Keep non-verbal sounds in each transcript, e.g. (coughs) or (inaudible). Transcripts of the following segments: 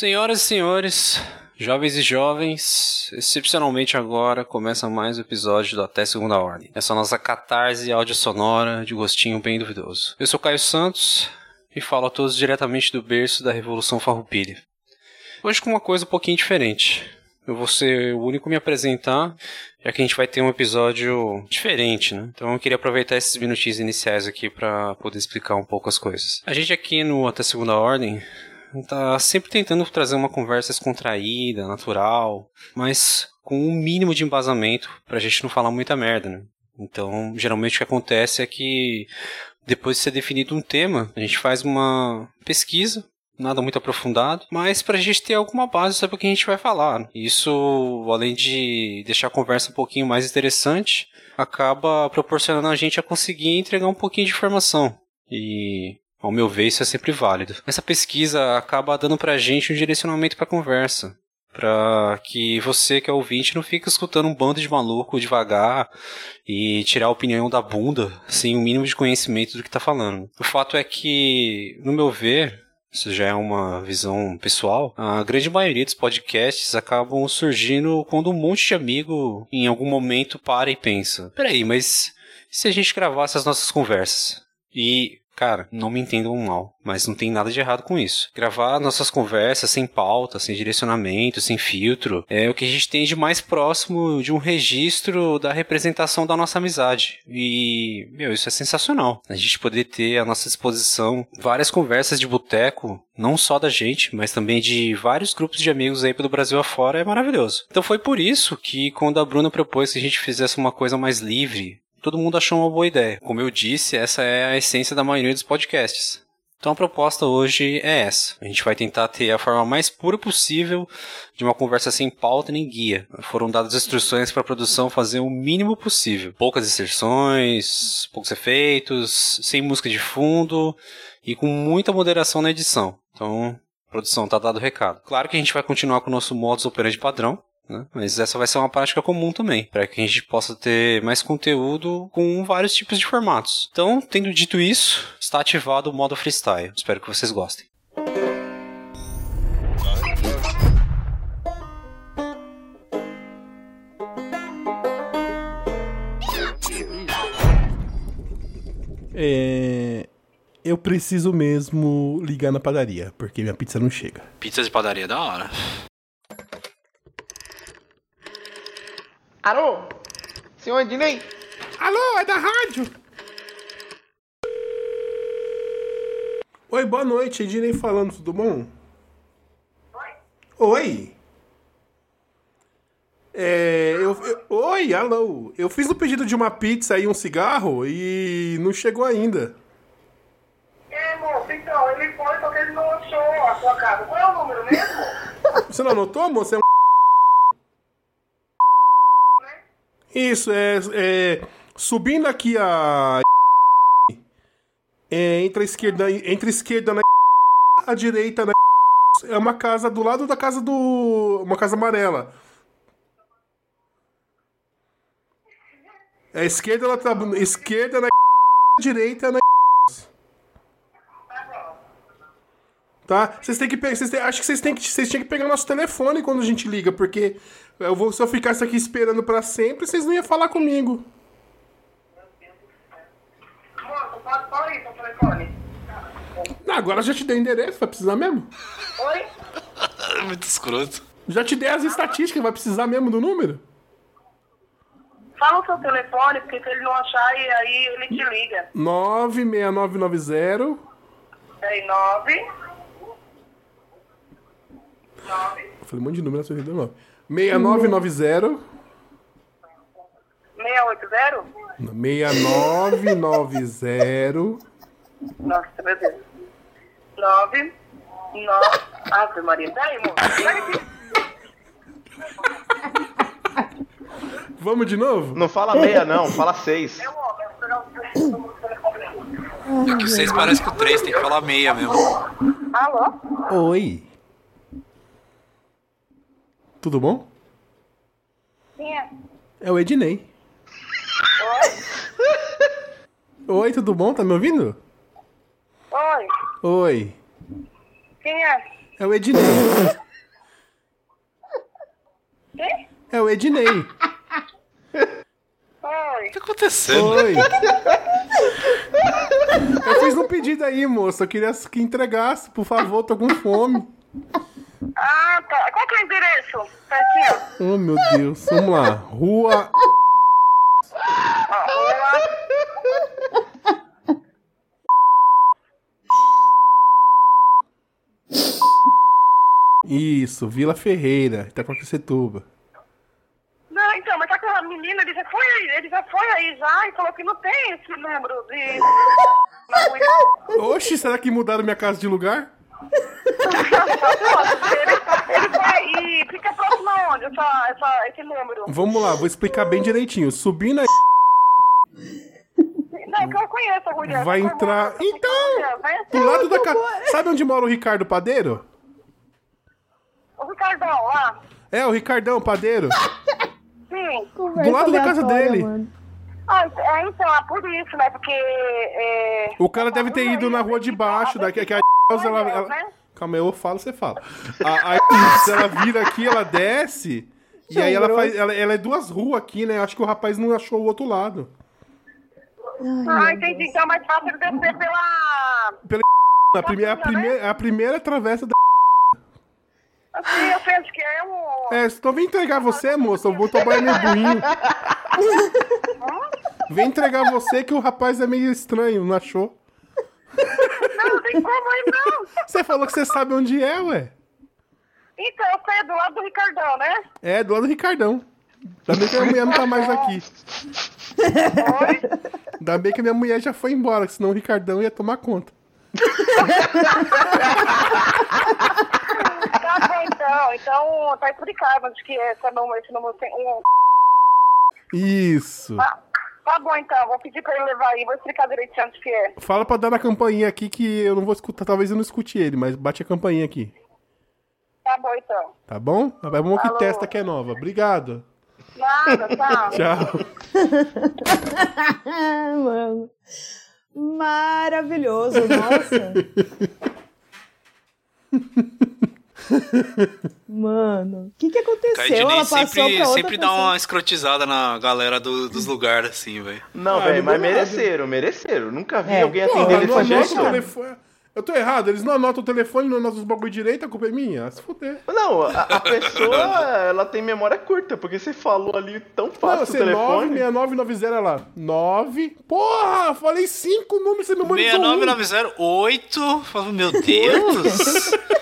Senhoras e senhores, jovens e jovens, excepcionalmente agora começa mais um episódio do Até Segunda Ordem. Essa nossa catarse áudio sonora de gostinho bem duvidoso. Eu sou Caio Santos e falo a todos diretamente do berço da Revolução Farroupilha. Hoje com uma coisa um pouquinho diferente. Eu vou ser o único a me apresentar, já que a gente vai ter um episódio diferente, né? Então eu queria aproveitar esses minutinhos iniciais aqui para poder explicar um pouco as coisas. A gente aqui no Até Segunda Ordem tá sempre tentando trazer uma conversa descontraída, natural, mas com um mínimo de embasamento pra gente não falar muita merda, né? Então, geralmente o que acontece é que depois de ser definido um tema, a gente faz uma pesquisa, nada muito aprofundado, mas pra gente ter alguma base sobre o que a gente vai falar. Isso, além de deixar a conversa um pouquinho mais interessante, acaba proporcionando a gente a conseguir entregar um pouquinho de informação. E ao meu ver, isso é sempre válido. Essa pesquisa acaba dando pra gente um direcionamento pra conversa. Pra que você, que é ouvinte, não fique escutando um bando de maluco devagar e tirar a opinião da bunda sem o mínimo de conhecimento do que tá falando. O fato é que, no meu ver, isso já é uma visão pessoal, a grande maioria dos podcasts acabam surgindo quando um monte de amigo em algum momento para e pensa: peraí, mas e se a gente gravasse as nossas conversas? E Cara, não me entendam mal, mas não tem nada de errado com isso. Gravar nossas conversas sem pauta, sem direcionamento, sem filtro, é o que a gente tem de mais próximo de um registro da representação da nossa amizade. E, meu, isso é sensacional. A gente poder ter à nossa disposição várias conversas de boteco, não só da gente, mas também de vários grupos de amigos aí pelo Brasil afora, é maravilhoso. Então foi por isso que quando a Bruna propôs que a gente fizesse uma coisa mais livre, todo mundo achou uma boa ideia. Como eu disse, essa é a essência da maioria dos podcasts. Então a proposta hoje é essa. A gente vai tentar ter a forma mais pura possível de uma conversa sem pauta nem guia. Foram dadas instruções para a produção fazer o mínimo possível. Poucas inserções, poucos efeitos, sem música de fundo e com muita moderação na edição. Então, produção, tá dado o recado. Claro que a gente vai continuar com o nosso modus operandi padrão, né? Mas essa vai ser uma prática comum também, para que a gente possa ter mais conteúdo com vários tipos de formatos. Então, tendo dito isso, está ativado o modo freestyle. Espero que vocês gostem. É, eu preciso mesmo ligar na padaria, porque minha pizza não chega. Pizza de padaria é da hora. Alô? Senhor Ednei? Alô, é da rádio. Oi, boa noite, Ednei falando, tudo bom? Oi. Oi. É, eu, eu, oi, alô. Eu fiz o pedido de uma pizza e um cigarro e não chegou ainda. É, moço, então, ele foi porque ele não achou a sua casa. Qual é o número mesmo? Você não anotou, moço? É um Isso, é, é subindo aqui a. É, entre a esquerda, entre a esquerda na a direita na é uma casa do lado da casa do. Uma casa amarela. É esquerda na tá, esquerda na direita na Tá? Vocês têm que vocês têm, acho que vocês têm que vocês têm que pegar nosso telefone quando a gente liga, porque eu vou, se eu ficasse aqui esperando pra sempre, vocês não iam falar comigo. Não, agora já te dei endereço, vai precisar mesmo? Oi? (laughs) Muito escroto. Já te dei as estatísticas, vai precisar mesmo do número? Fala o seu telefone, porque se ele não achar, e aí ele te liga. 96990. É 9. 9. Eu falei um monte de número, só deu 9. 6990. 680? 6990. Nossa, meu Deus. 9. 9. Ave Maria. Moço. Daí, Vamos de novo? Não fala meia, não, fala seis. homem, o. É que vocês parecem que o 3 tem que falar meia mesmo. Alô? Oi. Tudo bom? Quem é? É o Ednei. Oi? Oi, tudo bom? Tá me ouvindo? Oi? Oi. Quem é? É o Ednei. Quem? É o Ednei. Oi. O que tá acontecendo? Oi. Eu fiz um pedido aí, moça. Eu queria que entregasse, por favor, tô com fome. Ah, tá. Qual que é o endereço? Pertinho. Oh, meu Deus. Vamos lá. Rua. Ó, rua. Isso, Vila Ferreira, Itacoaquecetuba. Não, então, mas tá com a menina, ele já foi, ele já foi aí já e falou que não tem esse número de. Oxi, será que mudaram minha casa de lugar? Ele, vai e fica próximo aonde essa, essa, esse número? Vamos lá, vou explicar bem direitinho. Subindo aí, Não, que eu conheço a mulher. vai entrar. Então, do lado da casa. Sabe onde mora o Ricardo Padeiro? O Ricardão lá? É, o Ricardão Padeiro. Sim. Do lado da casa dele. Ah, é, então, é por isso, né? Porque. É... O cara deve ter ido na rua de baixo, daqui que a (laughs) ela, ela- né? Calma aí, eu falo, você fala. A, a, (laughs) ela vira aqui, ela desce. E aí ela faz. Ela, ela é duas ruas aqui, né? Acho que o rapaz não achou o outro lado. Ah, entendi. Então é mais fácil ele descer pela. (laughs) A primeira, a primeira, a primeira travessa da. Assim, eu penso que é um. É, estou vim entregar você, moça. O motoboy é meio burrinho. Vem entregar você que o rapaz é meio estranho, não achou? Não, não tem como aí, não. Você falou que você sabe onde é, ué. Então, eu sei do lado do Ricardão, né? É, do lado do Ricardão. Ainda bem que a minha mulher não tá mais aqui. Oi? Ainda bem que a minha mulher já foi embora, senão o Ricardão ia tomar conta. Tá bom, então. Então, tá explicado onde que é esse número, esse número tem um. Isso. Tá, tá bom, então. Vou pedir pra ele levar aí. Vou explicar direitinho onde que é. Fala pra dar na campainha aqui que eu não vou escutar. Talvez eu não escute ele, mas bate a campainha aqui. Tá bom, então. Tá bom? É bom que testa que é nova. Obrigado. Nada, tá. (laughs) Tchau. Ah, (laughs) mano. Maravilhoso, nossa. (laughs) (laughs) Mano, o que, que aconteceu? Caidinei Ela passou sempre, pra outra sempre dá pessoa. uma escrotizada na galera do- dos lugares, assim, velho. Não, Ah, velho, mas deu nada. mereceram, mereceram. Nunca vi É. alguém atender não desse anota jeito. o telefone. Eu tô errado, eles não anotam o telefone, não anotam os bagulho direito, a culpa é minha. Se fuder. Não, a, a pessoa, ela tem memória curta, porque você falou ali tão Não, fácil o você telefone. 96990 lá. 9. Porra, falei cinco números, você memorizou um. 69908. Falo, Meu Deus! (laughs)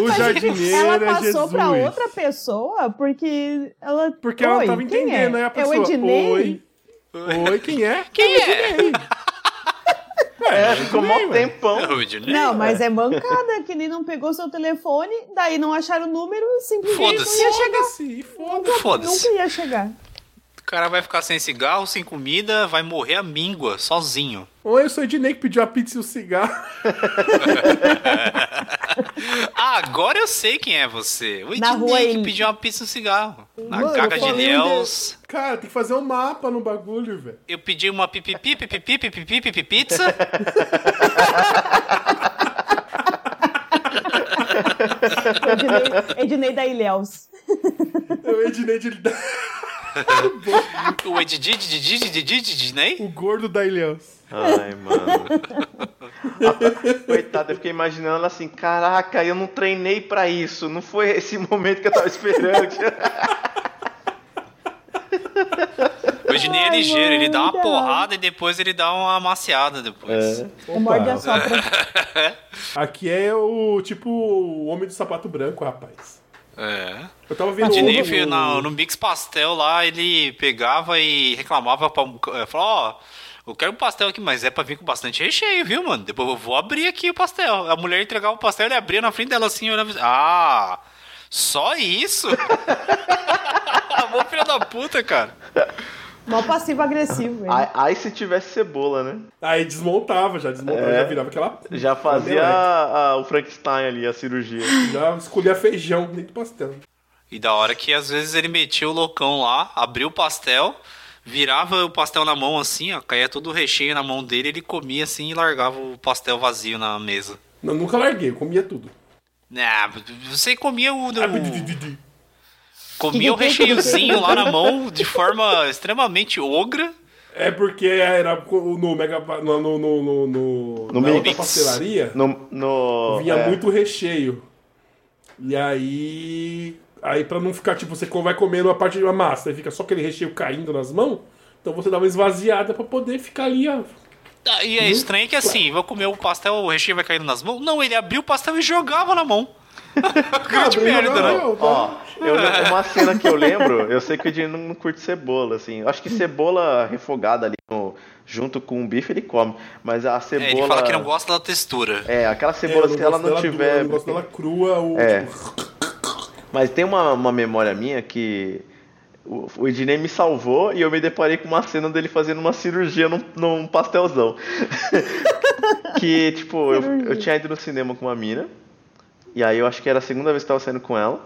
O jardineiro Ela é passou Jesus. pra outra pessoa porque ela. Porque ela Oi, não tava quem entendendo, é? aí a pessoa. É o Ednei? Oi. Oi, quem é? Quem é? É, ficou mó tempão. Não, mas é mancada que ele não pegou seu telefone, daí não acharam o número, simplesmente Foda-se. não ia chegar. Foda-se, foda-se. Foda-se. Nunca ia chegar. O cara vai ficar sem cigarro, sem comida, vai morrer a míngua, sozinho. Oi, eu sou o Ednei que pediu a pizza e o cigarro. (laughs) Ah, agora eu sei quem é você. O Ednei que pediu uma pizza e um cigarro. Na Mano, caca eu de Ilhéus. onde é- Cara, tem que fazer um mapa no bagulho, velho. Eu pedi uma pipipi, pipipi, pipipi, pipipi, pizza. (laughs) Ednei, Ednei da Ilhéus. É o Ednei de... (laughs) O Ednei. o gordo da Ilhéus. Ai, mano. (laughs) Coitada, eu fiquei imaginando ela assim, caraca, eu não treinei pra isso. Não foi esse momento que eu tava esperando. (laughs) O Ednei é ligeiro, ele dá uma mano, porrada e depois ele dá uma amaciada depois. O morde a. (laughs) Aqui é o tipo o homem do sapato branco, rapaz. É. Eu tava vendo o- filho, na- no Mix Pastel lá, ele pegava e reclamava pra. é, Falou, ó. Eu quero um pastel aqui, mas é pra vir com bastante recheio, viu, mano? Depois eu vou abrir aqui o pastel. A mulher entregava o pastel, ele abria na frente dela assim, olhava assim, Ah, só isso? (laughs) Bom filho da puta, cara. Mó passivo-agressivo. Aí, aí se tivesse cebola, né? Aí desmontava, já desmontava, É. já virava aquela. Já fazia a- a- o Frankenstein ali, a cirurgia. Já escolhia feijão dentro do pastel. E da hora que às vezes ele metia o loucão lá, abria o pastel, virava o pastel na mão assim, ó, caía todo o recheio na mão dele, ele comia assim e largava o pastel vazio na mesa. Não, nunca larguei, eu comia tudo. Ah, você comia o. Ah, o comia o recheiozinho lá na mão de forma extremamente ogra. É porque era no Mega. No, no, no, no, no, No na Mix. outra pastelaria No, no, vinha é, muito recheio. E aí. Aí pra não ficar, tipo, você vai comendo a parte de uma massa e fica só aquele recheio caindo nas mãos, então você dá uma esvaziada pra poder ficar ali, ó. Ah, E é estranho que assim, vou comer o pastel, o recheio vai caindo nas mãos. Não, ele abriu o pastel e jogava na mão. (laughs) Grande Abriu, merda, né? não, tá? Ó, eu uma cena que eu lembro, eu sei que o Edinho não curte cebola, assim. Eu Acho que cebola refogada ali no- junto com o bife ele come. Mas a É, cebola. ele fala que não gosta da textura. É, aquela É, cebola, eu se ela não dela tiver. crua, eu não gosto dela crua, o. É. Mas tem uma, uma memória minha que o, o Ednei me salvou e eu me deparei com uma cena dele fazendo uma cirurgia num, num pastelzão. (laughs) que, tipo, eu, eu tinha ido no cinema com uma mina. E aí eu acho que era a segunda vez que eu tava saindo com ela.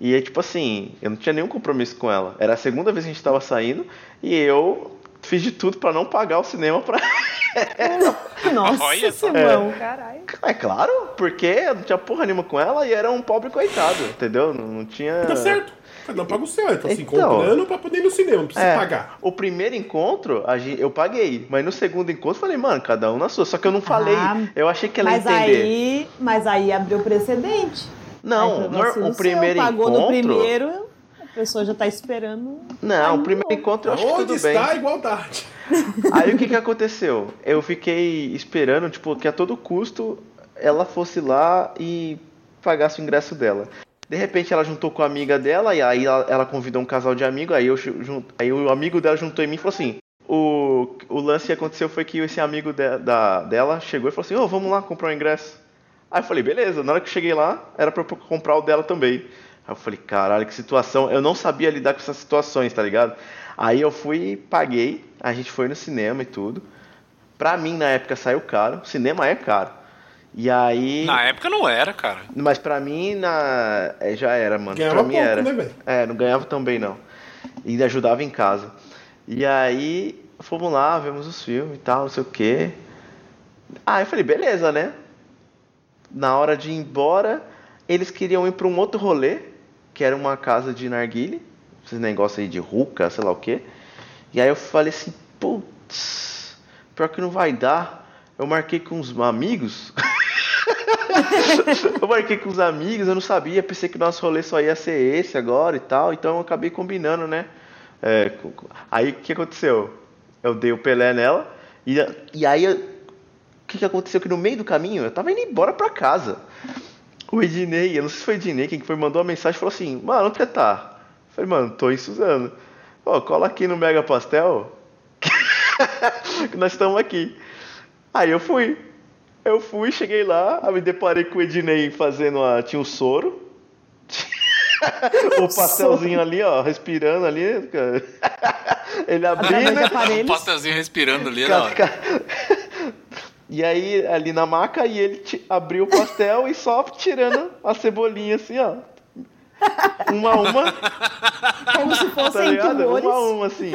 E aí, tipo assim, eu não tinha nenhum compromisso com ela. Era a segunda vez que a gente tava saindo e eu fiz de tudo pra não pagar o cinema pra. (laughs) Nossa, Olha. Simão, caralho. É claro, porque eu não tinha porra nenhuma com ela e era um pobre coitado, entendeu? Não, não tinha. Tá certo. Cada um paga o seu. Ele tá se Então. comprando pra poder ir no cinema, não precisa É, pagar. O primeiro encontro, a gente, eu paguei. Mas no segundo encontro, eu falei, mano, cada um na sua. Só que eu não falei. Ah, eu achei que ela ia Mas entender. aí, mas aí abriu precedente. Não, o primeiro seu, pagou no encontro. primeiro, a pessoa já tá esperando. Não, o primeiro não. encontro eu acho que Onde tudo está a bem. igualdade? (laughs) Aí o que que aconteceu? Eu fiquei esperando, tipo, que a todo custo ela fosse lá e pagasse o ingresso dela. De repente ela juntou com a amiga dela e aí ela, ela convidou um casal de amigos, aí, eu, aí o amigo dela juntou em mim e falou assim: o, o lance que aconteceu foi que esse amigo de- da, dela chegou e falou assim: Ô, vamos lá comprar o ingresso. Aí eu falei: beleza, na hora que eu cheguei lá, era pra eu comprar o dela também. Aí eu falei: caralho, que situação. Eu não sabia lidar com essas situações, tá ligado? Aí eu fui paguei, a gente foi no cinema e tudo. Pra mim, na época, saiu caro. Cinema é caro. E aí. Na época não era, cara. Mas pra mim na... é, já era, mano. Ganhava pra mim pouco, era. né, velho? É, não ganhava também não. E ainda ajudava em casa. E aí, fomos lá, vemos os filmes e tal, não sei o quê. Ah, eu falei, beleza, né? Na hora de ir embora, eles queriam ir pra um outro rolê, que era uma casa de narguile, esses negócios aí de ruca, sei lá o quê. E aí eu falei assim, putz, pior que não vai dar. Eu marquei com uns amigos. (laughs) (laughs) eu marquei com os amigos, eu não sabia, pensei que o nosso rolê só ia ser esse agora e tal, então eu acabei combinando, né? É, aí o que aconteceu? Eu dei o Pelé nela, e, e aí o que, que aconteceu? Que no meio do caminho eu tava indo embora pra casa. O Ednei, eu não sei se foi o Ednei quem que foi, mandou uma mensagem e falou assim: Mano, onde você tá? Eu falei, mano, tô em Suzano. Ó, cola aqui no Mega Pastel (laughs) que nós estamos aqui. Aí eu fui. Eu fui, cheguei lá, me deparei com o Ednei fazendo a. Tinha um soro. (laughs) o pastelzinho ali, ó, respirando ali. cara. (laughs) Ele de abrindo. O pastelzinho respirando ali, da hora. (laughs) E aí, ali na maca, e ele abriu o pastel e só tirando a cebolinha assim, ó. Uma a uma, Como se tá fossem tumores. Uma a uma, assim.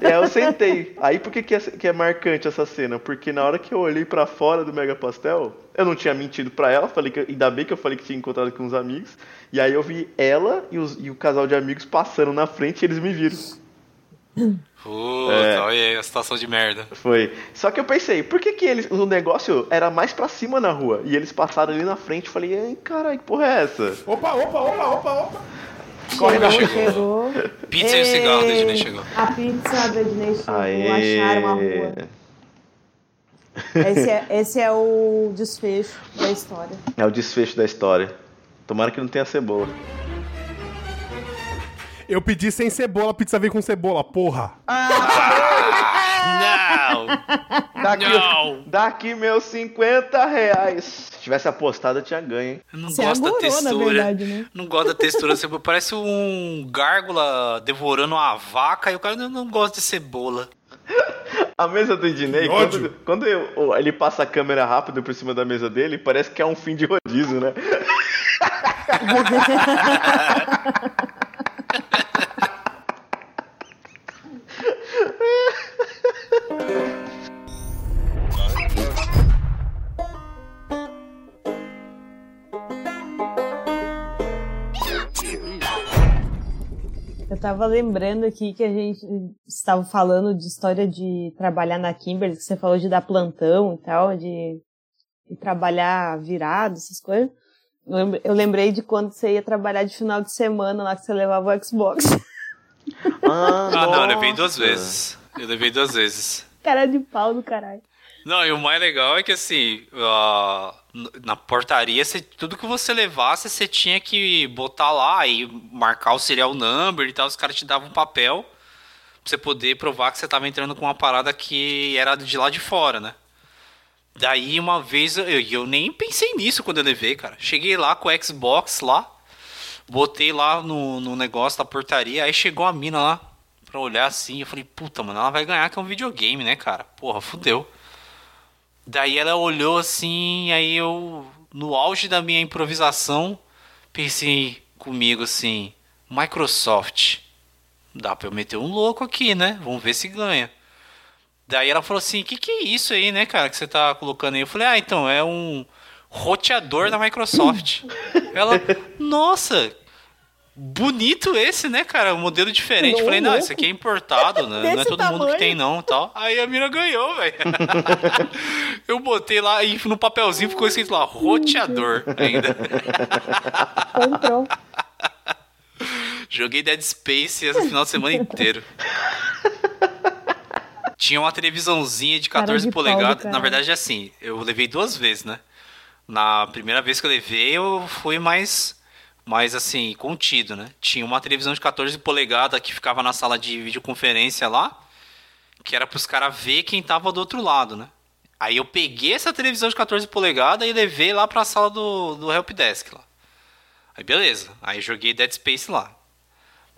É, eu sentei. Aí por que, que, é, que é marcante essa cena? Porque na hora que eu olhei pra fora do Mega Pastel, eu não tinha mentido pra ela, falei que, ainda bem que eu falei que tinha encontrado com uns amigos. E aí eu vi ela e, os- e o casal de amigos passando na frente e eles me viram. Puta, É. olha aí a situação de merda. Foi. Só que eu pensei, por que, que eles, o negócio era mais pra cima na rua? E eles passaram ali na frente e falei, ai, caralho, que porra é essa? Opa, opa, opa, opa, opa. Corre Chegou, chegou. chegou. (laughs) Pizza e o cigarro do Ednei chegou. A pizza do Ednei chegou, Aê. acharam a rua. Esse é, esse é o desfecho da história. É o desfecho da história. Tomara que não tenha cebola. Eu pedi sem cebola, a pizza veio com cebola, porra. Não! Daqui, Não. daqui meus 50 reais. Se tivesse apostado, eu tinha ganho, hein? Eu não Você gosto da agorou, textura. verdade, né? Não gosto da textura. Você parece um gárgula devorando uma vaca e o cara não, gosta de cebola. A mesa do Ednei, quando, quando eu- ele passa a câmera rápido por cima da mesa dele, parece que é um fim de rodízio, né? (laughs) (laughs) tava lembrando aqui que a gente estava falando de história de trabalhar na Kimberly, que você falou de dar plantão e tal, de, de trabalhar virado, essas coisas. Eu lembrei, de quando você ia trabalhar de final de semana lá que você levava o Xbox. (laughs) Ah, Ah, não, eu levei duas vezes. Eu levei duas vezes. Cara de pau do caralho. Não, e o mais legal é que assim, n- na portaria, você- tudo que você levasse, você tinha que botar lá e marcar o serial number e tal. Os caras te davam um papel pra você poder provar que você tava entrando com uma parada que era de lá de fora, né? Daí uma vez eu, eu nem pensei nisso quando eu levei, cara. Cheguei lá com o Xbox lá, botei lá no, no negócio da portaria, aí chegou a mina lá pra olhar assim. Eu falei, puta, mano, ela vai ganhar que é um videogame, né, cara? Porra, fudeu. Daí ela olhou assim, aí eu, no auge da minha improvisação, pensei comigo assim: Microsoft, dá pra eu meter um louco aqui, né? Vamos ver se ganha. Daí ela falou assim: que que é isso aí, né, cara, que você tá colocando aí? Eu falei: ah, então, é um roteador da Microsoft. ela, nossa. Bonito esse, né, cara? Um modelo diferente. Não, Falei, não, esse aqui é importado, (laughs) né? Não é todo mundo que tamanho. tem, não, tal. Aí a mina ganhou, velho. (laughs) Eu botei lá e no papelzinho ficou escrito lá, roteador ainda. Comprou. (laughs) Joguei Dead Space esse final de semana inteiro. Tinha uma televisãozinha de Cara 14 de polegadas. Na verdade, é assim, eu levei duas vezes, né? Na primeira vez que eu levei, eu fui mais, mais assim, contido, né? Tinha uma televisão de 14 polegadas que ficava na sala de videoconferência lá, que era pros caras ver quem tava do outro lado, né? Aí eu peguei essa televisão de 14 polegadas e levei lá pra sala do, do Helpdesk lá. Aí beleza, aí joguei Dead Space lá.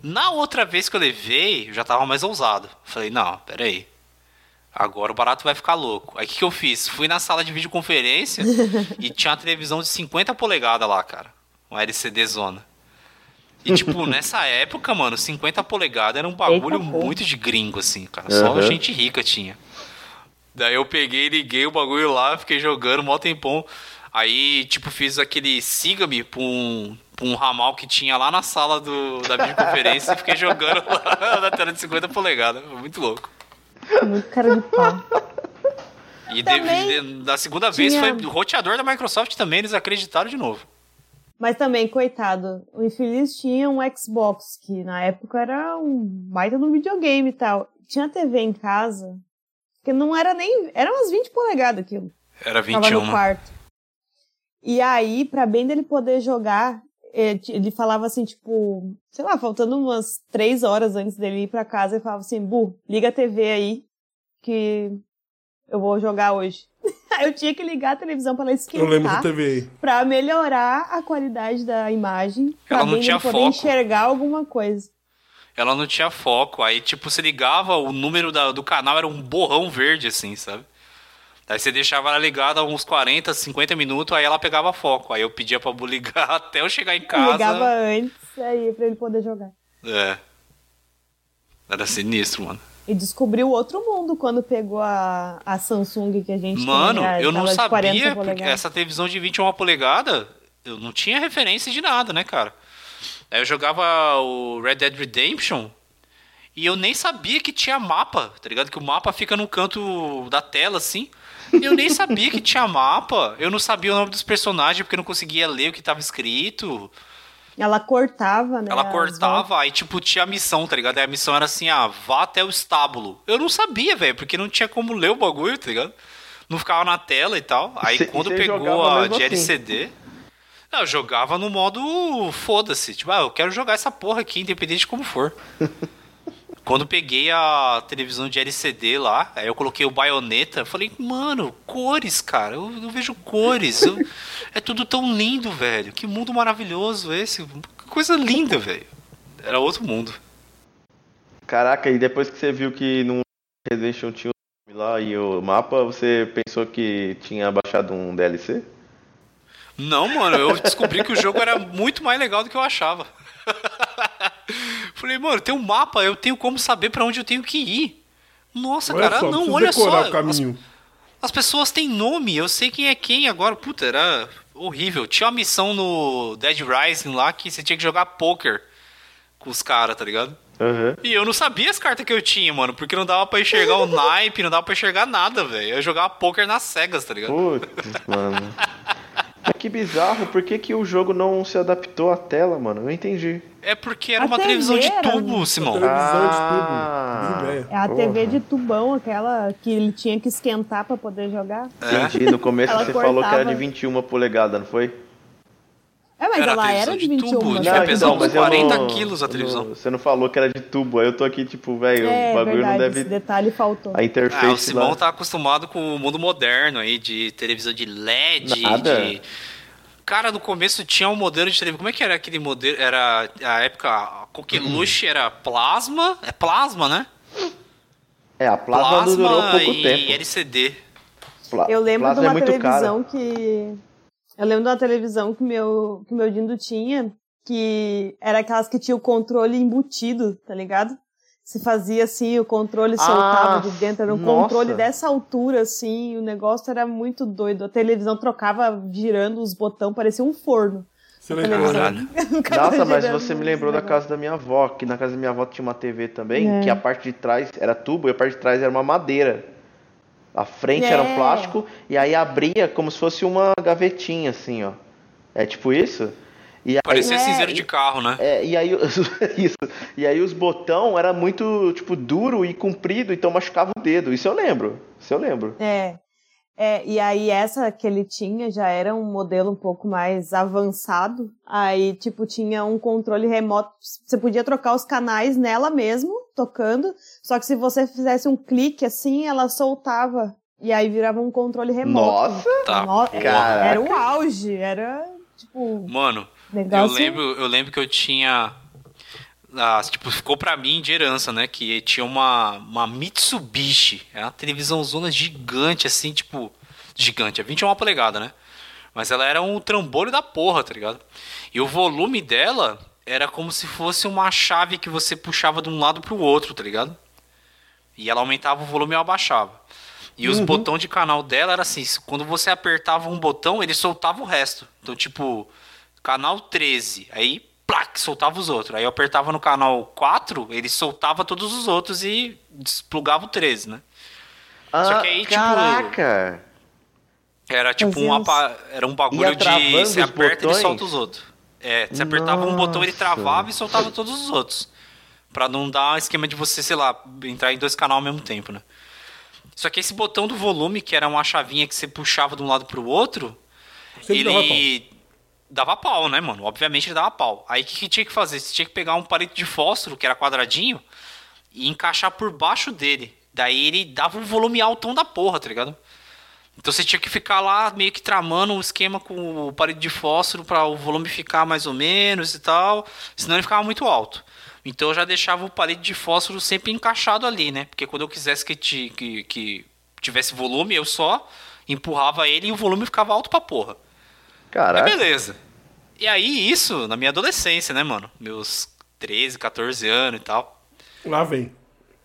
Na outra vez que eu levei, eu já tava mais ousado. Falei, não, pera aí. Agora o barato vai ficar louco. Aí o que, que eu fiz? Fui na sala de videoconferência (laughs) e tinha uma televisão de 50 polegadas lá, cara. Uma LCD zona. E tipo, (laughs) nessa época, mano, 50 polegadas era um bagulho Eita, muito de gringo, assim, cara. Só Aham. gente rica tinha. Daí eu peguei, liguei o bagulho lá, fiquei jogando mó tempão. Aí, tipo, fiz aquele siga-me pra um, pra um ramal que tinha lá na sala do, da videoconferência e fiquei jogando lá (laughs) na tela de 50 polegadas. Foi muito louco. Muito cara de pau. E de- de- da segunda vez tinha- foi o roteador da Microsoft também, eles acreditaram de novo. Mas também, coitado, o infeliz tinha um Xbox, que na época era um baita no videogame e tal. Tinha TV em casa, que não era nem. Era umas 20 polegadas aquilo. Era Tava 21. no quarto. E aí, pra bem dele poder jogar, eh, ele falava assim, tipo, sei lá, faltando umas três horas antes dele ir pra casa, ele falava assim, Bu, liga a TV aí, que eu vou jogar hoje. (laughs) Eu tinha que ligar a televisão pra ela Eu lembro esquentar da TV aí. pra melhorar a qualidade da imagem, pra Ela não bem tinha poder foco. enxergar alguma coisa. Ela não tinha foco. Aí, tipo, você ligava, o número da- do canal era um borrão verde, assim, sabe? Aí você deixava ela ligada uns 40, 50 minutos, aí ela pegava foco. Aí eu pedia pra Bu ligar (laughs) até eu chegar em Eu casa. ligava antes aí pra ele poder jogar. É. Era sinistro, mano. E descobriu outro mundo quando pegou a, a Samsung que a gente Mano, tem, a eu não tela de 40 sabia, porque essa televisão de 21 polegadas, eu não tinha referência de nada, né, cara? Aí eu jogava o Red Dead Redemption e eu nem sabia que tinha mapa, tá ligado? Que o mapa fica no canto da tela, assim. Eu nem sabia que tinha mapa. Eu não sabia o nome dos personagens porque eu não conseguia ler o que tava escrito. Ela cortava, né? Ela cortava, aí tipo tinha a missão, tá ligado? Aí a missão era assim, ah, vá até o estábulo. Eu não sabia, velho, porque não tinha como ler o bagulho, tá ligado? Não ficava na tela e tal. Aí Cê- quando cê pegou a de assim? LCD, não, eu jogava no modo foda-se. Tipo, ah, eu quero jogar essa porra aqui, independente de como for. (laughs) Quando peguei a televisão de LCD lá, aí eu coloquei o baioneta, eu falei, mano, cores, cara, eu, eu vejo cores. eu- é tudo tão lindo, velho. Que mundo maravilhoso esse. Que coisa linda, velho. Era outro mundo. Caraca, e depois que você viu que no Resident Evil tinha o nome lá e o mapa, você pensou que tinha baixado um DLC? Não, mano, eu descobri que o jogo era muito mais legal do que eu achava. (laughs) Falei, mano, tem um mapa, eu tenho como saber pra onde eu tenho que ir. Nossa, Olha cara, só, não, olha só. o As, caminho. as pessoas têm nome, eu sei quem é quem agora. Puta, era horrível. Tinha uma missão no Dead Rising lá que você tinha que jogar poker com os caras, tá ligado? Aham. E eu não sabia as cartas que eu tinha, mano, porque não dava pra enxergar o (laughs) naipe, não dava pra enxergar nada, velho. Eu jogava poker nas cegas, tá ligado? Putz, mano. Mas que bizarro, por que, que o jogo não se adaptou à tela, mano? Eu não entendi. É porque era A uma TV televisão de era- tubo, Simão. Televisão de Ah. tubo. É a Porra. TV de tubão, aquela que ele tinha que esquentar pra poder jogar. Entendi. No começo você falou que era cortava. de 21 polegadas, não foi? É, mas ela televisão era de 21, tubo, só que pesar não- uns eu 40 quilos a televisão. Você não falou que era de tubo, aí eu tô aqui, tipo, velho, É, o bagulho verdade, não esse deve. detalhe faltou. A interface Ah, o Simão lá. tá acostumado com o mundo moderno aí, de televisão de LED, Nada. de... Cara, no começo tinha um modelo de televisão. Como é que era aquele modelo? Era a época. Coqueluche era plasma. É plasma, né? É, a plasma, não durou pouco e tempo. LCD. Pla- Eu lembro plasma de uma é televisão caro. que. Eu lembro de uma televisão que meu, que meu Dindo tinha, que era aquelas que tinha o controle embutido, tá ligado? Se fazia assim, o controle soltava Ah, de dentro, era um nossa. controle dessa altura, assim, o negócio era muito doido. A televisão trocava girando os botões, parecia um forno. (laughs) Caralho. Nossa, mas você me lembrou da casa da minha avó, que na casa da minha avó tinha uma TV também, É. que a parte de trás era tubo e a parte de trás era uma madeira. A frente era um É. plástico e aí abria como se fosse uma gavetinha, assim, ó. É tipo isso? E aí, Parecia É, cinzeiro e- de carro, né? é, e aí (laughs) isso. E aí os botão era muito, tipo, duro e comprido, então machucava o dedo. Isso eu lembro. Isso eu lembro. É. É, e aí essa que ele tinha já era um modelo um pouco mais avançado. Aí, tipo, tinha um controle remoto. Você podia trocar os canais nela mesmo, tocando. Só que se você fizesse um clique assim, ela soltava. E aí virava um controle remoto. Nossa! Tá. No- Caraca. Era o auge, era tipo Mano, eu negócio. lembro, eu lembro que eu tinha. Ah, tipo, ficou pra mim de herança, né? Que tinha uma, uma Mitsubishi. É uma televisão zona gigante, assim, tipo. Gigante, é 21 polegadas, né? Mas ela era um trambolho da porra, tá ligado? E o volume dela era como se fosse uma chave que você puxava de um lado pro outro, tá ligado? E ela aumentava o volume e abaixava. E os botões de canal dela era assim, quando você apertava um botão, ele soltava o resto. Então, tipo, canal 13, aí plac, soltava os outros. Aí eu apertava no canal 4, ele soltava todos os outros e desplugava o 13, né? Só que aí, tipo, caraca! Era tipo um, apa- era um bagulho de você os aperta e botões? solta os outros. É, você apertava um botão, ele travava e soltava todos os outros. Pra não dar esquema de você, sei lá, entrar em dois canais ao mesmo tempo, né? Só que esse botão do volume, que era uma chavinha que você puxava de um lado pro outro, ele dava pau, né, mano? Obviamente ele dava pau. Aí o que, que tinha que fazer? Você tinha que pegar um palito de fósforo, que era quadradinho, e encaixar por baixo dele. Daí ele dava um volume altão da porra, tá ligado? Então você tinha que ficar lá meio que tramando um esquema com o palito de fósforo para o volume ficar mais ou menos e tal, senão ele ficava muito alto. Então eu já deixava o palito de fósforo sempre encaixado ali, né? Porque quando eu quisesse que, que, que tivesse volume, eu só empurrava ele e o volume ficava alto pra porra. Caraca. beleza. E aí isso na minha adolescência, né, mano? Meus 13, 14 anos e tal. Lá vem.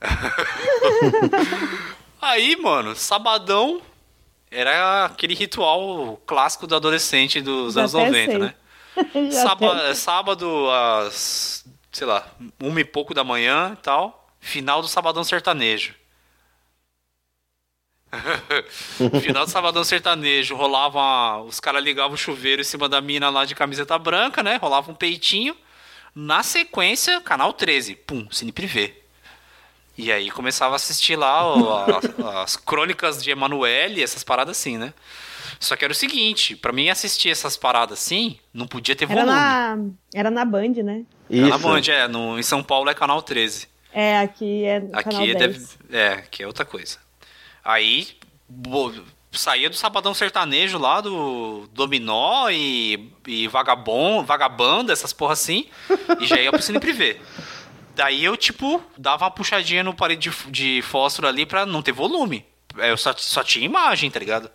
(laughs) Aí, mano, sabadão era aquele ritual clássico do adolescente dos Já anos até 90, sei. né? (laughs) Sábado, sábado às, sei lá, uma e pouco da manhã e tal. Final do Sabadão Sertanejo. (laughs) Final do Sabadão Sertanejo, rolava. uma- Os caras ligavam o chuveiro em cima da mina lá de camiseta branca, né? Rolava um peitinho. Na sequência, canal 13. Pum, Cine Privé. E aí começava a assistir lá o- a- as crônicas de Emanuele, essas paradas assim, né? Só que era o seguinte, pra mim assistir essas paradas assim, não podia ter Era volume. na, era na Band, né? Era na Isso. Band, é. No, em São Paulo é canal 13. É, aqui é canal Aqui 10. deve. É, aqui é outra coisa. Aí bo- saía do Sabadão Sertanejo lá, do Dominó e, e Vagabond, Vagabanda, essas porra assim, e já ia pro Cine Privé. Daí eu, tipo, dava uma puxadinha no parede de, de fósforo ali pra não ter volume. Eu só, só tinha imagem, tá ligado?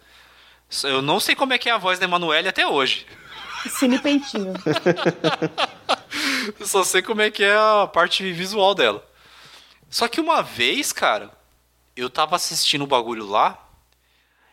Eu não sei como é que é a voz da Emanuele até hoje. Cine Peitinho. (laughs) Só sei como é que é a parte visual dela. Só que uma vez, cara, eu tava assistindo o bagulho lá.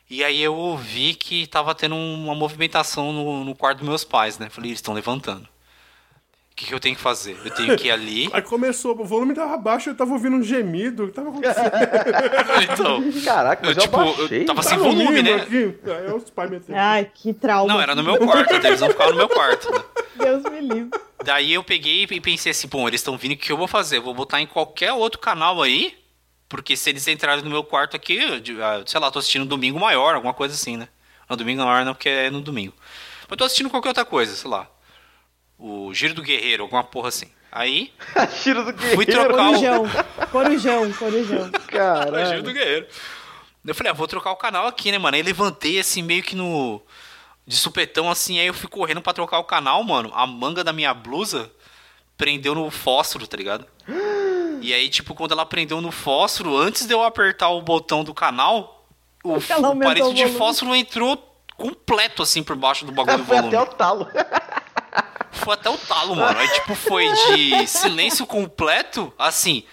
E aí eu ouvi que tava tendo uma movimentação no, no quarto dos meus pais, né? Falei, eles estão levantando. O que, que eu tenho que fazer? Eu tenho que ir ali. (laughs) Aí começou, o volume tava baixo, eu tava ouvindo um gemido. O que tava acontecendo? (laughs) então, Caraca, eu, eu, tipo, eu tava sem Tava um volume, né? aqui. Aí os pais meteram. Ai, que trauma. Não, era no meu quarto, a televisão ficava no meu quarto. né? Deus me livre. Daí eu peguei e pensei assim, bom, eles estão vindo, o que eu vou fazer? Eu vou botar em qualquer outro canal aí, porque se eles entrarem no meu quarto aqui, eu, ah, sei lá, tô assistindo Domingo Maior, alguma coisa assim, né? Não, Domingo Maior não, porque é no domingo. Mas tô assistindo qualquer outra coisa, sei lá. O Giro do Guerreiro, alguma porra assim. Aí, (laughs) Tiro do Fui guerreiro. trocar o- Corujão. Corujão, corujão. É, Giro Caralho. do Guerreiro. Eu falei, ah, vou trocar o canal aqui, né, mano? Aí levantei assim, meio que no. De supetão, assim, aí eu fui correndo pra trocar o canal, mano. A manga da minha blusa prendeu no fósforo, tá ligado? E aí, tipo, quando ela prendeu no fósforo, antes de eu apertar o botão do canal, o, o o de fósforo entrou completo, assim, por baixo do bagulho do Foi volume. até o talo. Foi até o talo, mano. Aí, tipo, foi de (laughs) silêncio completo, assim.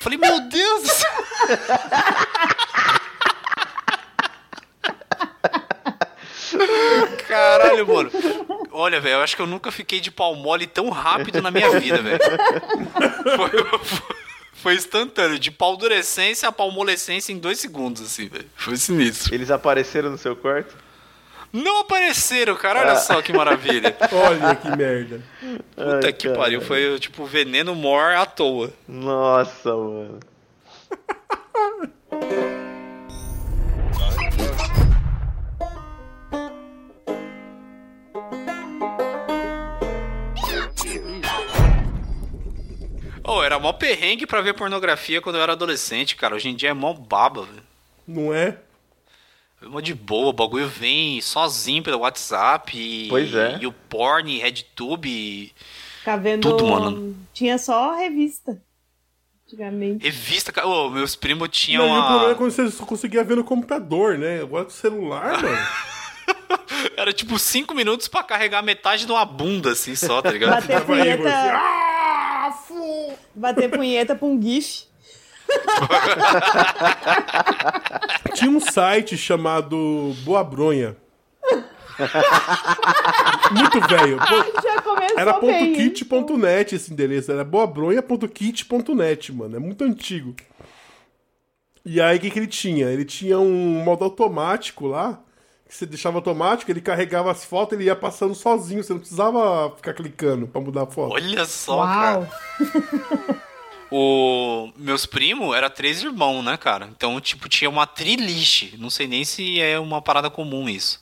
Falei, meu Deus do céu. (laughs) Caralho, mano. Olha, velho, eu acho que eu nunca fiquei de pau mole tão rápido na minha vida, velho. Foi, foi, foi instantâneo, de paldurecência a palmolescência em dois segundos, assim, velho. Foi sinistro. Eles apareceram no seu quarto? Não apareceram, cara. Olha só que maravilha. (laughs) Olha que merda. Puta Ai, que cara. pariu. Foi tipo veneno mor à toa. Nossa, mano. Oh, era mó perrengue pra ver pornografia quando eu era adolescente, cara. Hoje em dia é mó baba, velho. Não é? É mó de boa, o bagulho vem sozinho pelo WhatsApp. E, Pois é. E o porn, RedTube. e Ficar vendo. Tudo, mano. Tinha só revista. Antigamente. Revista, cara. Ô, meus primos Não, tinham e o problema é uma. quando você só conseguia ver no computador, né? Agora com o celular, mano. (laughs) Era tipo 5 minutos pra carregar metade de uma bunda, assim, só, tá ligado? Bater Tava aí, você. punheta, Fu... bater punheta pra um GIF. Tinha um site chamado Boa Bronha. Muito velho. Era? .kit.net esse endereço. Era boabronha.kit.net, mano. É muito antigo. E aí, o que, que ele tinha? Ele tinha um modo automático lá. Que você deixava automático, ele carregava as fotos, ele ia passando sozinho. Você não precisava ficar clicando pra mudar a foto. Olha só, cara. Uau. (laughs) O meus primos era três irmãos, né, cara? Então, tipo, tinha uma triliche. Não sei nem se é uma parada comum isso.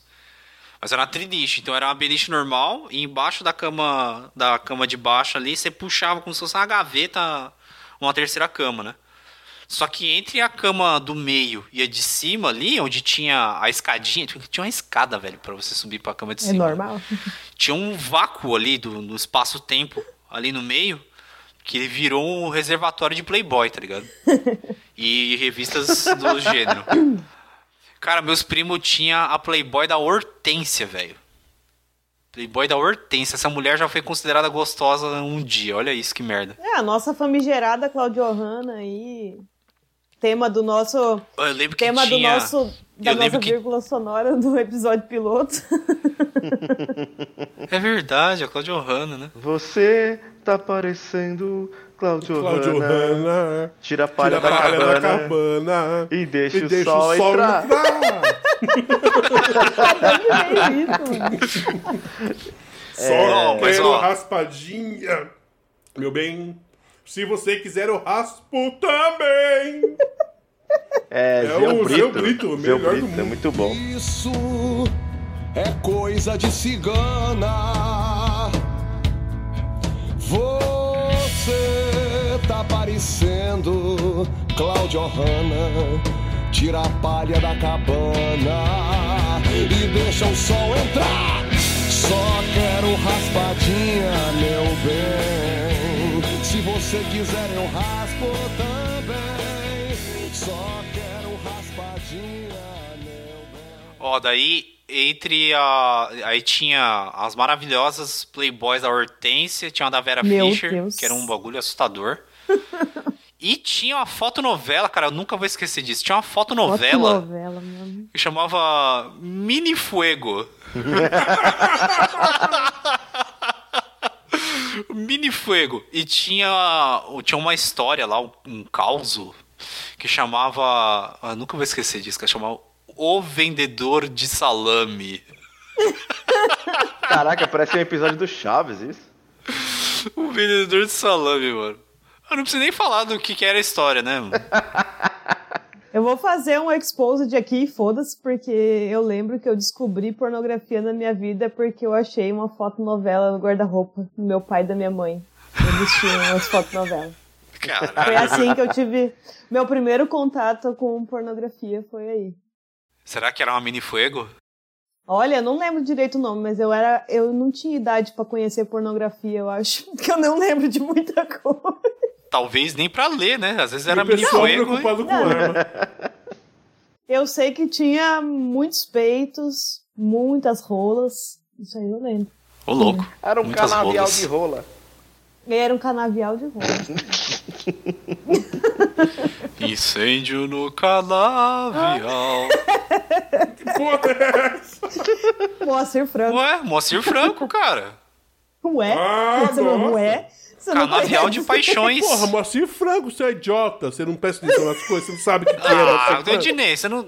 Mas era uma triliche. Então era uma beliche normal e embaixo da cama da cama de baixo ali, você puxava como se fosse uma gaveta, uma terceira cama, né? Só que entre a cama do meio e a de cima ali, onde tinha a escadinha, tinha uma escada, velho, pra você subir pra cama de É cima. normal. Tinha um vácuo ali do, no espaço-tempo, ali no meio, que ele virou um reservatório de Playboy, tá ligado? E revistas do (laughs) gênero. Cara, meus primos tinham a Playboy da Hortência, velho. Playboy da Hortência. Essa mulher já foi considerada gostosa um dia. Olha isso, que merda. É, a nossa famigerada Claudio Hanna aí. Tema do nosso. Eu lembro que Tema tinha... do nosso. Da eu nossa que- vírgula sonora do episódio piloto. (laughs) É verdade, a Claudio Hanna, né? Você tá parecendo Claudio, Claudio Hanna. Hanna. Tira a palha, Tira da, palha da cabana, cabana. e deixa, E o, deixa sol o sol entrar. É. Só quero ó. raspadinha. Meu bem, se você quiser, eu raspo também. (laughs) É, É o Brito. Brito, é mundo. muito bom. Isso é coisa de cigana. Você tá parecendo Cláudio Hanna. Tira a palha da cabana e deixa o sol entrar. Só quero raspadinha, meu bem. Se você quiser, eu raspo também. Só quero raspadinha, meu bem. Ó, daí entre a. Aí tinha as maravilhosas Playboys da Hortência, tinha uma da Vera Meu Fischer, Deus. que era um bagulho assustador. (laughs) E tinha uma fotonovela, cara, eu nunca vou esquecer disso. Tinha uma fotonovela novela mesmo. que chamava Mini Fuego. (laughs) Mini Fuego. E tinha, tinha uma história lá, um, um caos que chamava. Eu nunca vou esquecer disso, que chamava O Vendedor de Salame. Caraca, parece um episódio do Chaves, isso. O vendedor de salame, mano. Eu não preciso nem falar do que, que era a história, né? mano? (laughs) Eu vou fazer um exposed aqui, foda-se, porque eu lembro que eu descobri pornografia na minha vida porque eu achei uma fotonovela no guarda-roupa do meu pai e da minha mãe. Eles tinham umas fotonovelas. Foi Caralho. assim que eu tive. Meu primeiro contato com pornografia foi aí. Será que era uma mini fuego? Olha, não lembro direito o nome, mas eu era. Eu não tinha idade pra conhecer pornografia, eu acho. (laughs) Porque eu não lembro de muita coisa. Talvez nem pra ler, né? Às vezes E era o mini pessoal fuego. preocupado com Não. arma. (laughs) Eu sei que tinha muitos peitos, muitas rolas. Isso aí eu lembro. Ô, louco. Era um Muitas canavial rolas. de rola. E era um canavial de rolas. (laughs) Incêndio no canavial. (laughs) Foda é essa? Moacir Franco. Ué, Moacir Franco, cara. Ué? Ah, você não nossa. é? Você não Canavial de paixões. Porra, Moacir Franco, você é idiota. Você não presta atenção nas coisas, você não sabe o que, é Ah. Ednei, você, não,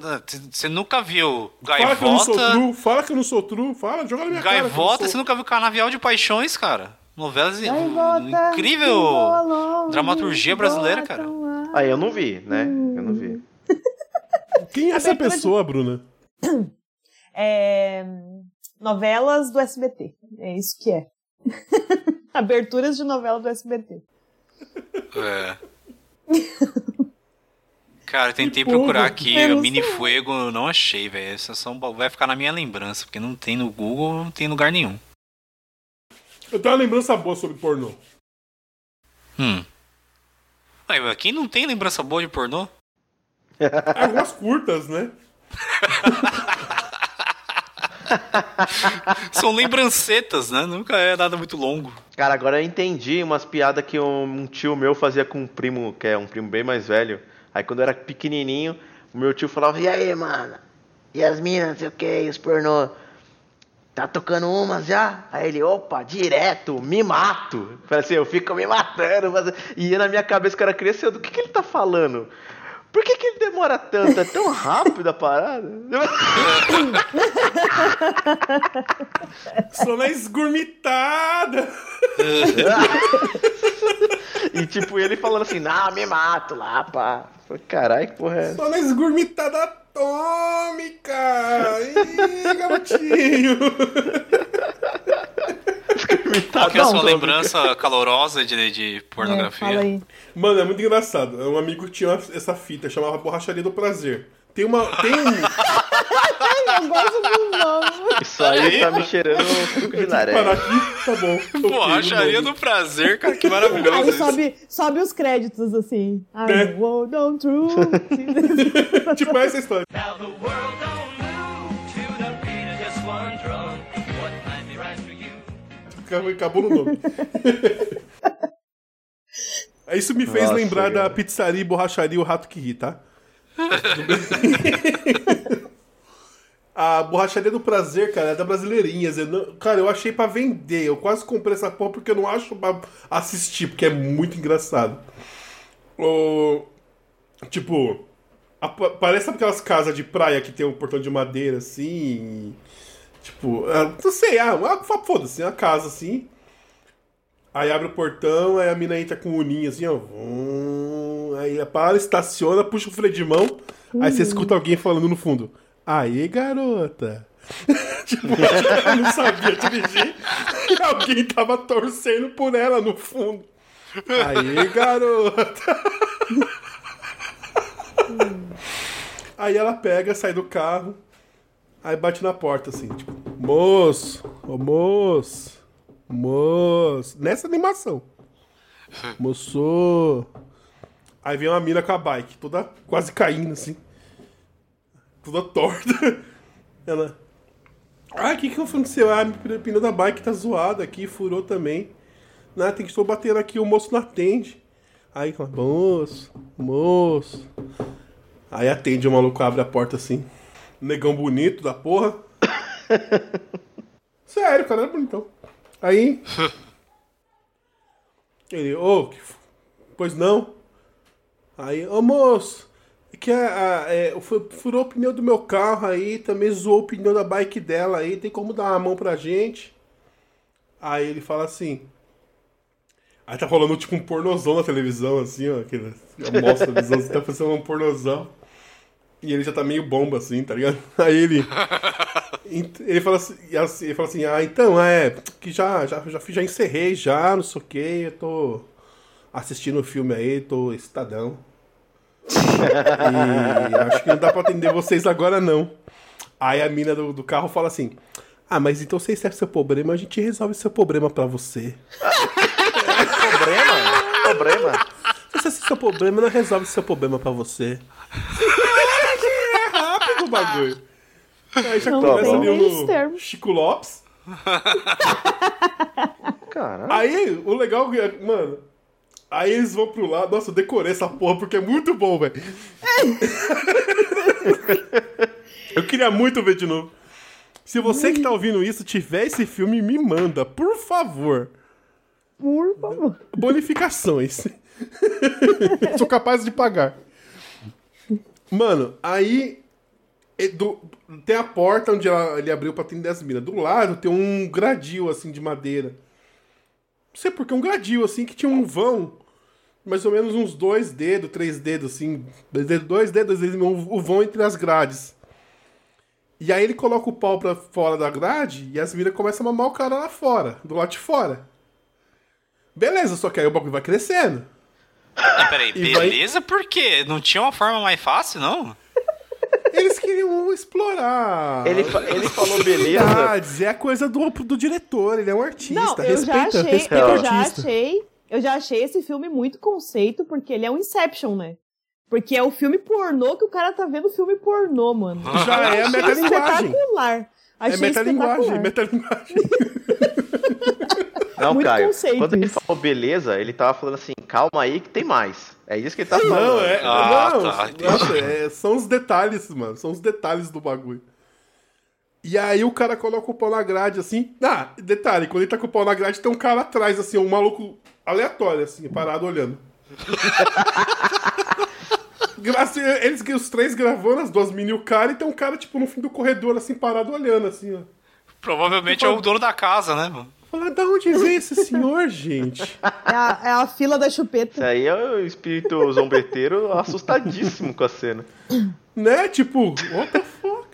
você nunca viu Fala que eu não sou Gaivota? true, fala que eu não sou true, fala, joga na minha cara. eu não Gaivota, sou. você nunca viu Canavial de Paixões, cara? Novelas Gaivota, incrível dramaturgia brasileira, cara. Aí eu não vi, né? Eu não vi. (laughs) Quem é essa de- pessoa, Bruna? (coughs) É, novelas do SBT. É isso que é. (laughs) Aberturas de novela do SBT. É. Cara, eu tentei Que porra, procurar aqui, o Mini sei. Fuego, eu não achei, velho. Essa são, vai ficar na minha lembrança, porque não tem no Google, não tem em lugar nenhum. Eu tenho uma lembrança boa sobre pornô. Hum. Mas quem não tem lembrança boa de pornô? Algumas curtas, né? (laughs) São lembrancetas, né? Nunca é nada muito longo. Cara, agora eu entendi umas piadas que um, tio meu fazia com um primo, que é um primo bem mais velho. Aí quando eu era pequenininho, o meu tio falava, e aí, mano? E as minas, não sei o que, os pornô? Tá tocando umas já? Aí ele, opa, direto, me mato. Falei assim, eu fico me matando. Mas... E na minha cabeça, o cara cresceu, do que, que ele tá falando? Por que, que ele demora tanto? É tão rápido a parada? (laughs) Só na esgurmitada. (laughs) e tipo, ele falando assim, não, me mato lá, pá. Caralho, que porra é essa? Só na esgurmitada atômica. Ih, garotinho. Qual que é a sua lembrança calorosa de, de É, pornografia? fala aí. Mano, é muito engraçado. Um amigo tinha essa fita, chamava Borracharia do Prazer. Tem uma. Tem um. Isso aí tá me cheirando um suco de que parar laranja. aqui, tá bom. (laughs) Pô, acharia do prazer, cara, que maravilhoso. Aí sobe, sobe os créditos assim. I É. on true. (laughs) tipo essa história. Now the world don't move to the beat of just one drum. What might be right for you? Acabou no nome. (laughs) Isso me fez Nossa, lembrar da cara. pizzaria e borracharia O Rato que Ri, tá? (laughs) A borracharia do prazer, cara, é da Brasileirinhas. Eu não- Cara, eu achei pra vender. Eu quase comprei essa porra porque eu não acho pra assistir, porque é muito engraçado. O... Tipo, a- parece aquelas casas de praia que tem um portão de madeira assim. Tipo, é, não sei, ah, uma- foda-se, uma casa assim. Aí abre o portão, aí a mina entra com o uninho assim, ó. Vum, aí para, estaciona, puxa o freio de mão. Aí você escuta alguém falando no fundo. Aê, garota. (laughs) tipo, ela não sabia dirigir. E alguém tava torcendo por ela no fundo. Aê, garota. (laughs) Aí ela pega, sai do carro, aí bate na porta assim, tipo, moço, ô moço, moço, nessa animação. (laughs) Moço. Aí vem uma mina com a bike, toda quase caindo assim. Toda torta. (laughs) Ela. Ah, o que que aconteceu? Ah, o pneu da bike tá zoado aqui, furou também. Né, tem que estou batendo aqui, o moço não atende. Aí fala, moço, moço. Aí atende, o maluco abre a porta assim. Negão bonito da porra. (laughs) Sério, cara, era bonitão. Aí. (laughs) Ele, ô, f- pois não? Aí, ô moço, que a, a- é, fu- furou o pneu do meu carro aí, também zoou o pneu da bike dela aí, tem como dar uma mão pra gente? Aí ele fala assim. Aí tá rolando tipo um pornozão na televisão, assim, ó. Aquele, mostra a televisão, você tá fazendo um pornozão. E ele já tá meio bomba, assim, tá ligado? (laughs) Aí ele. Ele fala assim, assim- ele fala assim, ah, então, é, que já, já, já, já encerrei já, não sei o que, eu tô assistindo o filme aí, tô excitadão. (laughs) e acho que não dá pra atender vocês agora, não. Aí a mina do, do carro fala assim, ah, mas então se esse é seu problema, a gente resolve seu problema pra você. (laughs) Problema? Problema? Se é seu problema, não resolve seu problema pra você. (laughs) é rápido o bagulho. (laughs) Aí já Não começa tem ali o termos. Chico Lopes. Caralho. Aí, o legal é, mano, aí eles vão pro lado. Nossa, eu decorei essa porra porque é muito bom, velho. (laughs) eu queria muito ver de novo. Se você que tá ouvindo isso tiver esse filme, me manda, por favor. Por favor. Bonificações. (laughs) Sou capaz de pagar. Mano, aí do- tem a porta onde ela- ele abriu pra atender as minas. Do lado tem um gradil assim de madeira. Não sei porque, um gradil assim que tinha um vão. Mais ou menos uns dois dedos, três dedos, assim. Dois dedos, dois dedos, dois dedos, o vão entre as grades. E aí ele coloca o pau pra fora da grade e as minas começam a mamar o cara lá fora, do lado de fora. Beleza, só que aí o bagulho vai crescendo. Ah, peraí, E vai- beleza? Por quê? Não tinha uma forma mais fácil, não? Eles queriam explorar. Ele, fa- ele falou beleza. É a coisa do, do diretor, ele é um artista. Não, eu já respeita, achei, respeita eu o já achei, eu já achei esse filme muito conceito, porque ele é um Inception, né? Porque é o filme pornô que o cara tá vendo filme pornô, mano. Já é a Achei metalinguagem. espetacular. É Achei metalinguagem, espetacular. metalinguagem. (laughs) Não, Muito Caio. conceito Quando ele isso. falou beleza, ele tava falando assim, calma aí que tem mais. É isso que ele tá falando. Não, é. Ah, não, tá, nossa, é, são os detalhes, mano. São os detalhes do bagulho. E aí o cara coloca o pau na grade, assim. Ah, detalhe, quando ele tá com o pau na grade, tem um cara atrás, assim, um maluco aleatório, assim, parado olhando. (laughs) Eles os três gravando, as duas mini e o cara, e tem um cara, tipo, no fim do corredor, assim, parado olhando, assim, ó. Provavelmente é o dono da casa, né, mano? Fala, da onde veio esse senhor, gente? É a, é a fila da chupeta. Isso aí é o espírito zombeteiro assustadíssimo com a cena. Né? Tipo, what the fuck?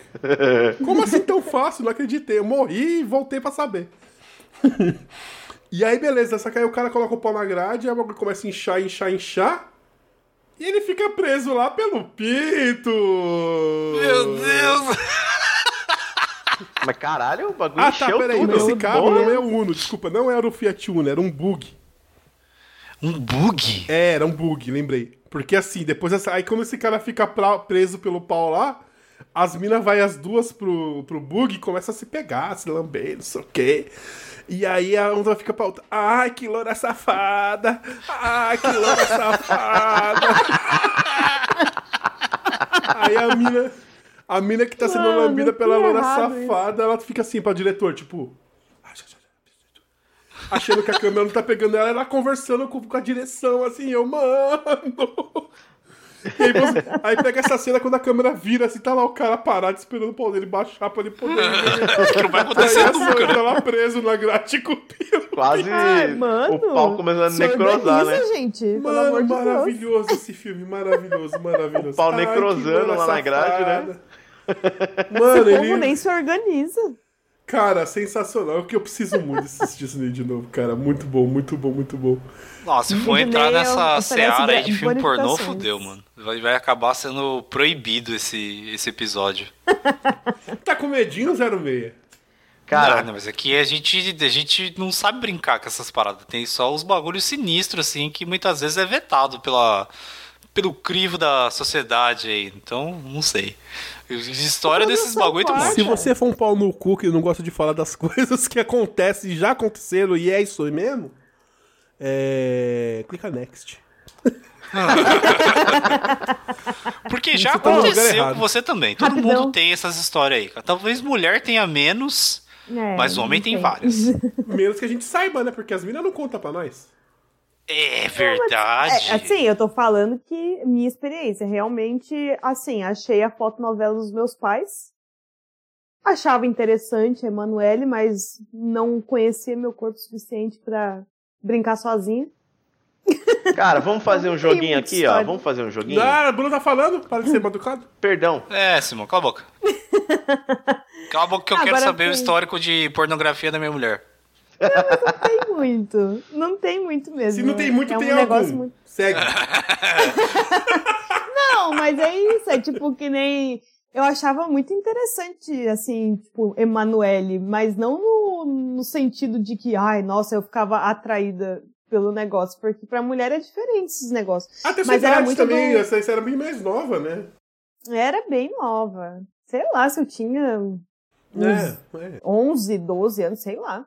(laughs) Como assim tão fácil? Não acreditei. Eu morri e voltei pra saber. (laughs) e aí, beleza. Só que aí o cara coloca o pau na grade, aí o bagulho começa a inchar, inchar, inchar. E ele fica preso lá pelo pito. Meu Deus! Mas caralho, o bagulho Ah, tá, encheu peraí. tudo. Esse carro Porra. não é o Uno, desculpa. Não era o Fiat Uno, era um bug. Um bug? É, era um bug, lembrei. Porque assim, depois essa, aí quando esse cara fica pra- preso pelo pau lá, as minas vai as duas pro, pro bug e começa a se pegar, se lamber, não sei o quê. E aí a outra fica pra outra. Ai, que loura safada! Ai, que loura safada! (laughs) aí a mina. A mina que tá sendo Mano, lambida pela loura isso. safada, ela fica assim pra diretor, tipo. Achando que a câmera não tá pegando ela, ela conversando com, com a direção, assim, eu, mano. E aí, você- aí pega essa cena quando a câmera vira, assim, tá lá o cara parado esperando o pau dele baixar pra ele poder. (laughs) Que não vai Aí acontecer essa, nunca. ele tá lá preso na grade com o pino. Quase Ai, mano. o pau começando a se necrosar, organiza, né? gente. Pelo Mano, amor de Deus. maravilhoso esse filme, maravilhoso, maravilhoso. O pau Ai, necrosando lá na grade, né? (laughs) Mano, O povo ele. nem se organiza. Cara, sensacional. É o que eu preciso muito (laughs) isso aí de novo, cara. Muito bom, muito bom, muito bom. Nossa, se for Disney entrar nessa oferece seara aí de filme pornô, fudeu, mano. Vai, vai acabar sendo proibido esse, esse episódio. (laughs) Tá com medinho 06? Cara, não, mas aqui a gente, a gente não sabe brincar com essas paradas. Tem só os bagulhos sinistros, assim, que muitas vezes é vetado pela, pelo crivo da sociedade aí. Então, não sei. História desses bagulho tem um Se você for um pau no cu que não gosta de falar das (laughs) coisas que acontecem e já aconteceram e é isso aí mesmo, é... clica next. (laughs) Porque já tá aconteceu com você também. Todo Rapidão. mundo tem essas histórias aí. cara. Talvez mulher tenha menos, É, mas homem tem várias. (laughs) Menos que a gente saiba, né? Porque as minas não contam pra nós. É verdade. É, assim, eu tô falando que minha experiência, realmente, assim, achei a fotonovela dos meus pais. Achava interessante a Emanuele, mas não conhecia meu corpo o suficiente pra brincar sozinha. Cara, vamos fazer um (laughs) joguinho aqui, ó. história. Vamos fazer um joguinho? Ah, a Bruna tá falando? Para de ser maducado. Perdão. É, Simão, cala a boca. (laughs) Cala a boca que eu quero Agora saber o tem. histórico de pornografia da minha mulher. Não tem muito. Não tem muito mesmo. Se não tem muito, é tem um negócio algum. muito... Segue. (laughs) Não, mas é isso, é tipo que nem. Eu achava muito interessante, assim, tipo, Emanuele, mas não no, no sentido de que, ai, nossa, eu ficava atraída pelo negócio, porque pra mulher é diferente esses negócios. Até Mas era muito também, do- essa, essa era bem mais nova, né? Era bem nova. Sei lá, se eu tinha uns É, é. 11, 12 anos, sei lá.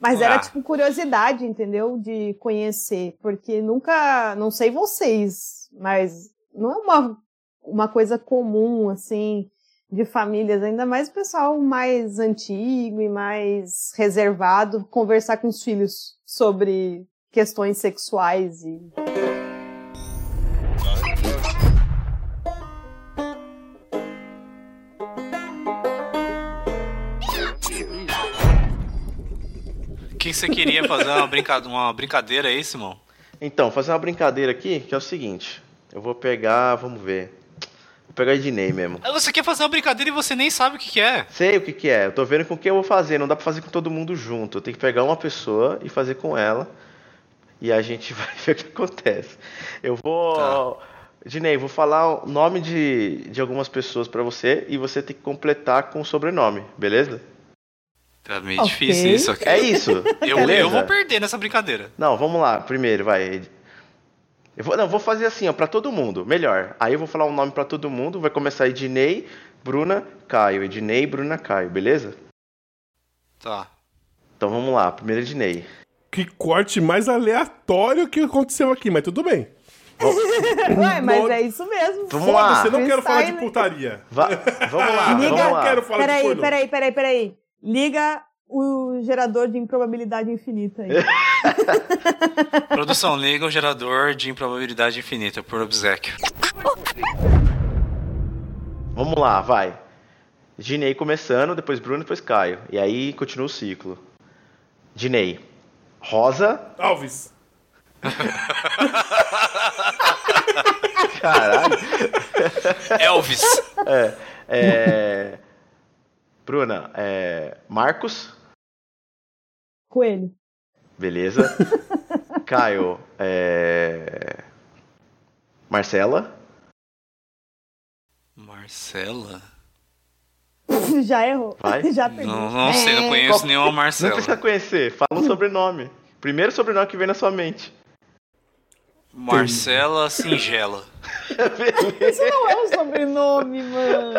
Mas Ah. era tipo curiosidade, entendeu? De conhecer, porque nunca, não sei vocês, mas não é uma, uma coisa comum, assim, de famílias, ainda mais o pessoal mais antigo e mais reservado, conversar com os filhos sobre questões sexuais e que você queria fazer uma, brinca... uma brincadeira aí, Simão? Então, fazer uma brincadeira aqui, que é o seguinte. Eu vou pegar, vamos ver. Vou pegar a Ednei mesmo. Ah, Você quer fazer uma brincadeira e você nem sabe o que, que é. Sei o que que é. Eu tô vendo com quem eu vou fazer. Não dá pra fazer com todo mundo junto. Eu tenho que pegar uma pessoa e fazer com ela. E a gente (laughs) vai ver o que acontece. Eu vou... Ednei, vou falar o nome de, de algumas pessoas pra você e você tem que completar com o sobrenome, beleza? Tá meio Ok. difícil isso aqui. É isso. Eu, eu vou perder nessa brincadeira. Não, vamos lá, primeiro, vai. Eu vou, não, vou fazer assim, ó, pra todo mundo, melhor. Aí eu vou falar um nome pra todo mundo, vai começar Ednei, Bruna, Caio. Ednei, Bruna, Caio, beleza? Tá. Então vamos lá, primeiro Ednei. Que corte mais aleatório que aconteceu aqui, mas tudo bem. (laughs) Ué, mas é isso mesmo. Vamos lá. Foda-se, eu não quero falar de putaria. Va- vamos lá, (laughs) vamos não lá. quero falar de Peraí, pornô. peraí, peraí, peraí. Liga o gerador de improbabilidade infinita aí. (laughs) Produção liga o gerador de improbabilidade infinita por obsequio. Vamos lá, vai. Ednei começando, depois Bruno, depois Caio. E aí continua o ciclo. Ednei. Rosa. Alves. (laughs) Caralho. Elvis. É. é... (laughs) Bruna, é... Marcos. Coelho. Beleza. (laughs) Caio, é... Marcela. Marcela? (laughs) Já errou. Vai. (laughs) Já perdeu. Não, não sei, não conheço nenhuma Não Marcela. precisa conhecer, fala um sobrenome. Primeiro sobrenome que vem na sua mente. Marcela Singela. Isso não é um sobrenome, mano.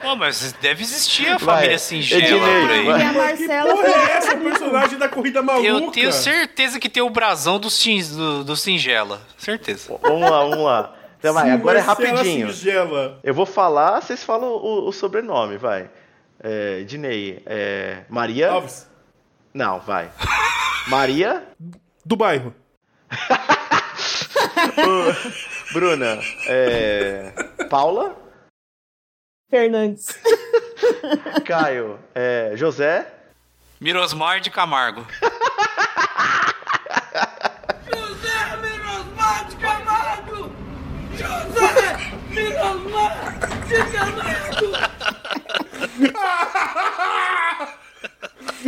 Pô, mas deve existir a Vai, família Singela Ednei, por aí. vai. E a Marcela Porra, é essa o personagem da corrida maluca? Eu tenho certeza que tem o brasão do, do, do Singela. Certeza. Vamos lá, vamos lá. Então vai, agora é rapidinho. Singela. Eu vou falar, vocês falam o, o sobrenome, vai. É, Ednei, é, Maria. Alves. Não, vai. Maria. Do bairro. (laughs) Bruna. É, Paula. Fernandes. (laughs) Caio. É, José. Mirosmar de Camargo. (laughs)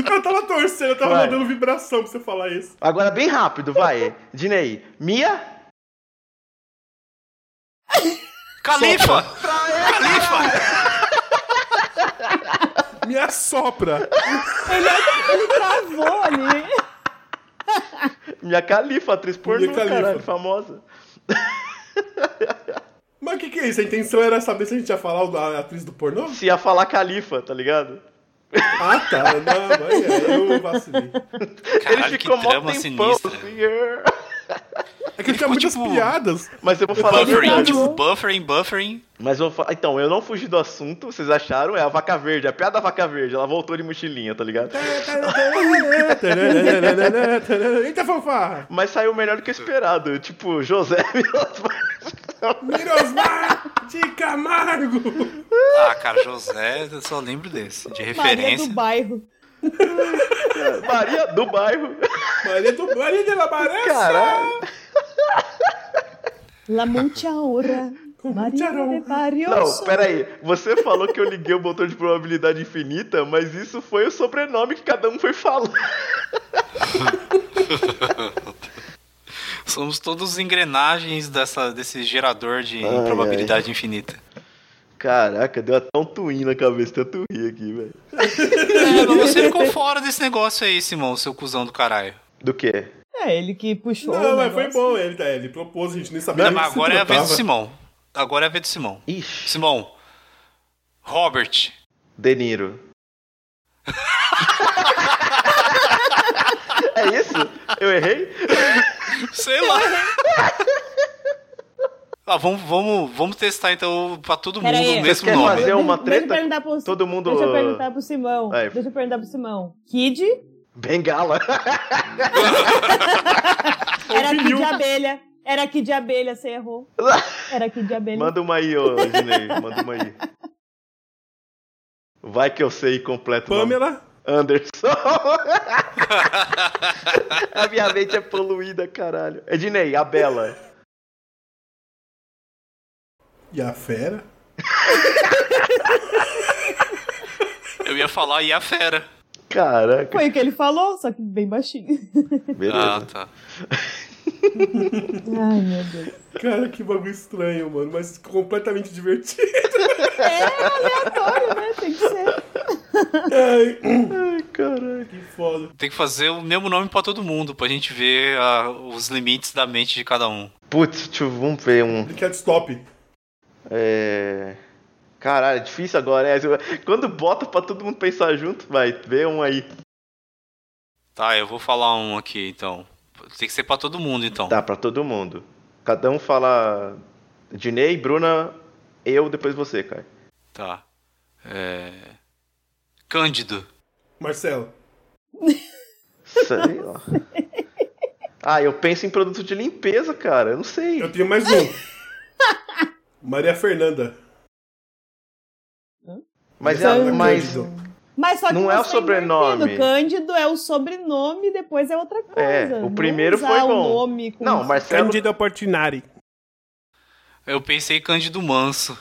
Eu tava torcendo, eu tava Vai. mandando vibração pra você falar isso. Agora bem rápido, vai. Dinei. Mia. Califa! Califa! Me assopra. Ele travou ali. Minha Califa, atriz pornô, Mia Khalifa. caralho, famosa. Mas o que, que é isso? A intenção era saber se a gente ia falar o da atriz do pornô? Se ia falar Califa, tá ligado? Ah, tá. Não, aí eu vacilei. Caralho, Ele ficou mó tempão, sinistra. assim, "É". É que ele ficou, muitas tipo, piadas. Mas eu vou falar Buffering, verdade. tipo, buffering, buffering. Mas eu vou falar. Então, eu não fugi do assunto, vocês acharam? É a vaca verde, a piada da vaca verde. Ela voltou de mochilinha, tá ligado? Eita, fanfarra! Mas saiu melhor do que esperado. Tipo, José (laughs) Mirosmar de Camargo! Ah, cara, José, eu só lembro desse. De Maria referência. do bairro. Maria do bairro. Maria do Maria de la Baressa! Caralho. La mucha honra. Maria. Não, pera aí. Você falou que eu liguei o botão de probabilidade infinita, mas isso foi o sobrenome que cada um foi falando. (laughs) Somos todos engrenagens dessa, desse gerador de Ai, probabilidade infinita. Caraca, deu até um twin na cabeça, tanto rir aqui, velho. (laughs) É, mas você ficou fora desse negócio aí, Simão, seu cuzão do caralho. Do quê? É, ele que puxou. Não, o mas foi bom, ele, tá, ele propôs, a gente nem sabia Não, mas agora é a vez do. Simão. Agora é a vez do Simão. Ixi, Simão. Robert. De Niro. (laughs) é isso? Eu errei? Sei lá. Ah, vamos, vamos, vamos testar então pra todo mundo aí. o mesmo nome. fazer uma Deixa eu treta? perguntar pro, Todo mundo- Deixa eu perguntar pro Simão. Vai. Deixa eu perguntar pro Simão. Kid? Bengala. (laughs) Era? Kid Abelha. Era Kid Abelha, você errou. (laughs) Era Kid Abelha. Manda uma aí, ô Ginei. Manda uma aí. Vai que eu sei completo. Pamela, Anderson. (laughs) a minha mente é poluída, caralho. Ednei, a Bela. e a fera. Eu ia falar e a fera. Caraca. Foi o que ele falou, só que bem baixinho. Beleza. Ah, tá. (laughs) Ai, meu Deus. Cara, que bagulho estranho, mano, mas completamente divertido. É aleatório, né? Tem que ser. Ai, Ai, caralho. que foda. Tem que fazer o mesmo nome pra todo mundo, pra gente ver ah, os limites da mente de cada um. Putz, vamos ver um. Cat Stop. É. Caralho, é difícil agora, é. Quando bota pra todo mundo pensar junto, vai, vê um aí. Tá, eu vou falar um aqui então. Tem que ser pra todo mundo então. Tá, pra todo mundo. Cada um fala. Dinei, Bruna, eu, depois você, Kai. Tá. É... Cândido. Marcelo. Sei lá. Ah, eu penso em produto de limpeza, cara. Eu não sei. Eu tenho mais um. Maria Fernanda. Mas, é, Cândido. mas Mas só que Não é o sobrenome. Cândido é o sobrenome, depois é outra coisa. É, o primeiro foi o bom. nome com- Não, Marcelo. Cândido Portinari. Eu pensei Cândido Manso.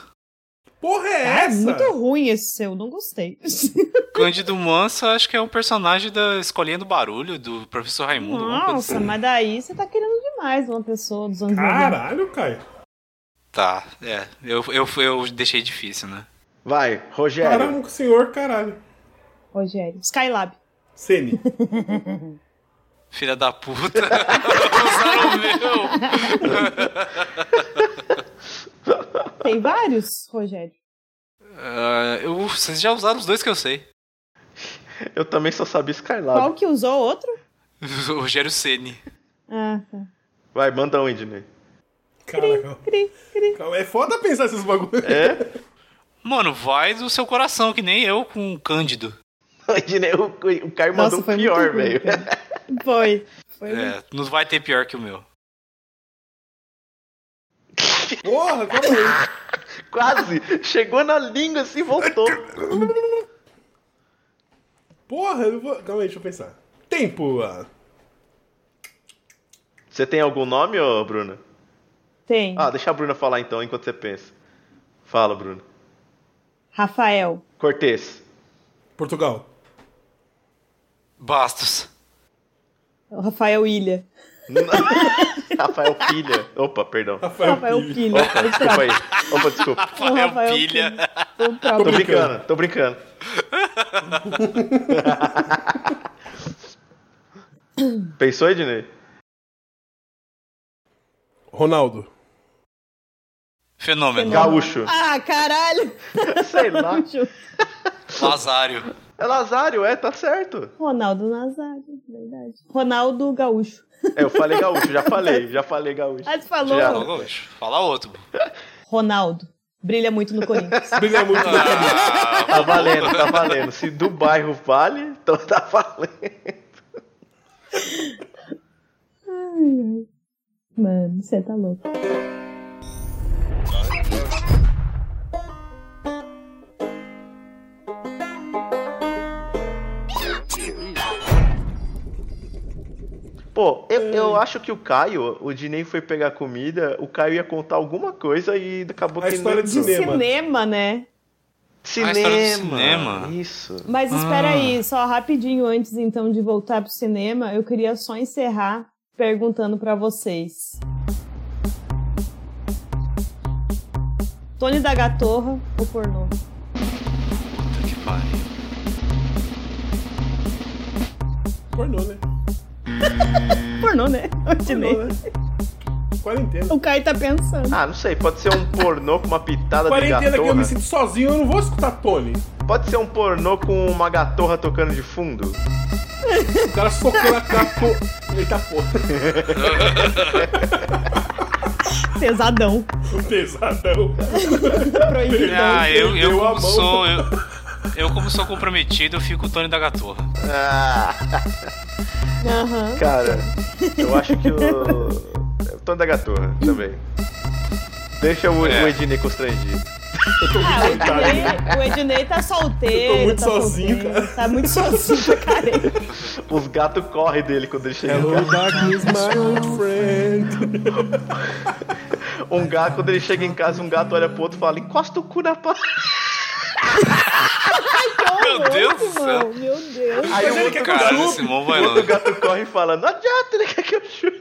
Porra é Ah, é essa? muito ruim esse seu, não gostei. (laughs) Cândido Manso acho que é um personagem da Escolinha do Barulho, do Professor Raimundo. Nossa, assim. mas daí você tá querendo demais uma pessoa dos anos 90. Caralho, Caio. Tá, é. Eu, eu, eu deixei difícil, né? Vai, Rogério. Caramba, senhor, caralho. Rogério. Skylab. Sene. (laughs) Filha da puta. (laughs) Usaram o meu. Tem vários, Rogério? Ah, eu, vocês já usaram os dois que eu sei. Eu também só sabia Skylab. Qual que usou outro? (laughs) O Rogério Ceni. Ah, tá. Vai, manda um, Ednei. Caraca. Cri, cri. Calma, É foda pensar esses bagulhos. É? Mano, vai do seu coração, que nem eu com o Cândido. (laughs) Ednei, o, o Caio Nossa, mandou foi pior, velho. Foi. Foi É, não vai ter pior que o meu. Porra, calma (laughs) aí. Quase! Chegou na língua assim e voltou. Porra, eu não vou... Calma aí, deixa eu pensar. Tempo. ah. Você tem algum nome, ô Bruna? Tem. Ah, deixa a Bruna falar então, enquanto você pensa. Fala, Bruna. Rafael. Cortez. Portugal. Bastos. Rafael Ilha. (laughs) Rafael Pilha. Opa, perdão. Rafael, Rafael. Pilha. Opa, desculpa aí. Opa, desculpa. O Rafael Pilha. O Tô brincando, tô brincando. (laughs) Pensou, Ednei? Ronaldo. Fenômeno. Gaúcho. Ah, caralho! Sei lá. Lazário. É Nazário, é, tá certo. Ronaldo Nazário, verdade. Ronaldo Gaúcho. É, eu falei (laughs) gaúcho, já falei, já falei gaúcho. Ah, você falou? Já. Fala, Gaúcho. Fala outro. Ronaldo. Brilha muito no Corinthians. (laughs) Brilha muito na Ah, Tá valendo, tá valendo. Se do bairro vale, então tá valendo. Mano, você tá louco. Pô, eu, eu acho que o Caio, o Dinei foi pegar comida, o Caio ia contar alguma coisa e acabou A que história não... de De cinema. cinema, né? cinema. Cinema. Isso. Mas espera Ah. aí, só rapidinho antes então de voltar pro cinema, eu queria só encerrar perguntando pra vocês. Tony da Gatorra ou pornô? puta que pariu. Pornô, né? (laughs) Pornô, né? Pornô, né? Quarentena. O Caio tá pensando. Ah, não sei, pode ser um pornô com uma pitada de Quarentena que eu me sinto sozinho, eu não vou escutar Tony. Pode ser um pornô com uma gatorra tocando de fundo. O cara socou na cara. pô. Eita porra. (laughs) Pesadão. Pesadão. Proibidão. Ah, eu, eu mão. sou. Eu, eu como sou comprometido, eu fico o Tony da Gatorra. Ah, Aham. cara, eu acho que o. O Tony da Gatorra também. Deixa o, É. o Ednei constrangido. Ah, o Ednei, o Ednei tá solteiro. Eu tô muito tá sozinho, solteiro, cara. Tá muito sozinho (laughs) caralho. Os gatos correm dele quando ele chega em Hello, casa. darkness, my old friend. Um gato, quando ele chega em casa, um gato olha pro outro e fala: encosta o cu na parede. Meu Deus do céu. Meu Deus. Aí o outro, Cara, o outro gato corre e fala: não adianta, ele quer que eu chupe.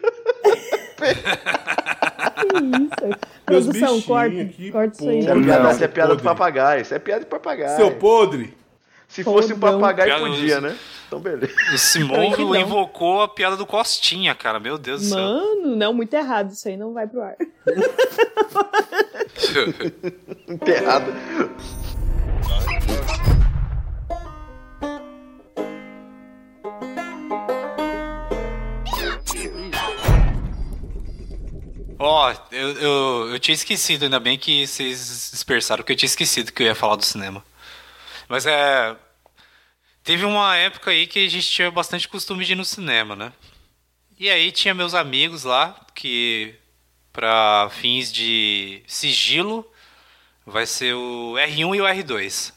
Que isso? Meus Produção, corta. que Corta isso aí. Isso é Não, piada, não. isso é piada do papagaio. Isso é piada de papagaio. Seu podre. Se fosse um papagaio, Piada podia, né? Então, beleza. O Simão invocou a piada do Costinha, cara. Meu Deus do céu. Mano, não, muito errado. Isso aí não vai pro ar. (laughs) Enterrado. Ó, eu, eu, eu tinha esquecido, ainda bem que vocês dispersaram, porque eu tinha esquecido que eu ia falar do cinema. Mas é. Teve uma época aí que a gente tinha bastante costume de ir no cinema, né? E aí tinha meus amigos lá, que para fins de sigilo vai ser o R1 e o R2.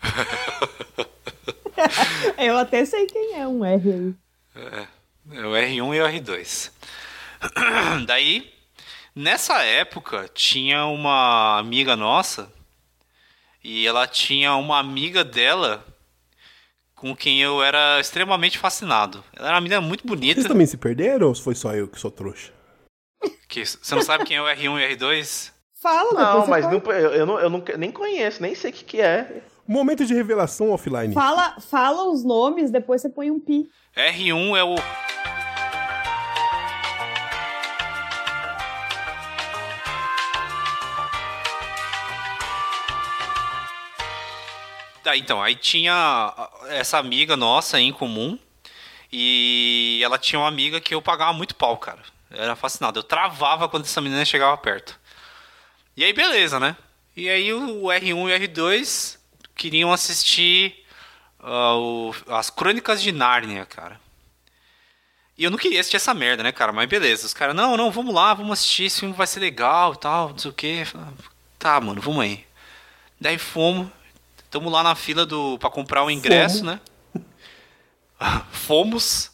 (laughs) Eu até sei quem é um R aí. É o R1 e o R2. (clears throat) Daí, nessa época, tinha uma amiga nossa e ela tinha uma amiga dela com quem eu era extremamente fascinado. Ela era uma menina muito bonita. Vocês também se perderam ou foi só eu que sou trouxa? Que, você não sabe quem é o R1 e o R2? Fala, Não, mas não, eu, eu, não, eu nunca- nem conheço, nem sei o que, que é. Momento de revelação offline. Fala, fala os nomes, depois você põe um pi. R1 é o. Tá, então, aí tinha a- essa amiga nossa em comum. E ela tinha uma amiga que eu pagava muito pau, cara. Eu era fascinado. Eu travava quando essa menina chegava perto. E aí, beleza, né? E aí o R1 e o R2 queriam assistir ah, o- as Crônicas de Nárnia, cara. E eu não queria assistir essa merda, né, cara? Mas beleza. Os caras, não, não, vamos lá, vamos assistir, esse filme vai ser legal e tal, não sei o quê. Tá, mano, vamos aí. Daí fomos. Tamo lá na fila do para comprar o ingresso, né? (laughs) Fomos.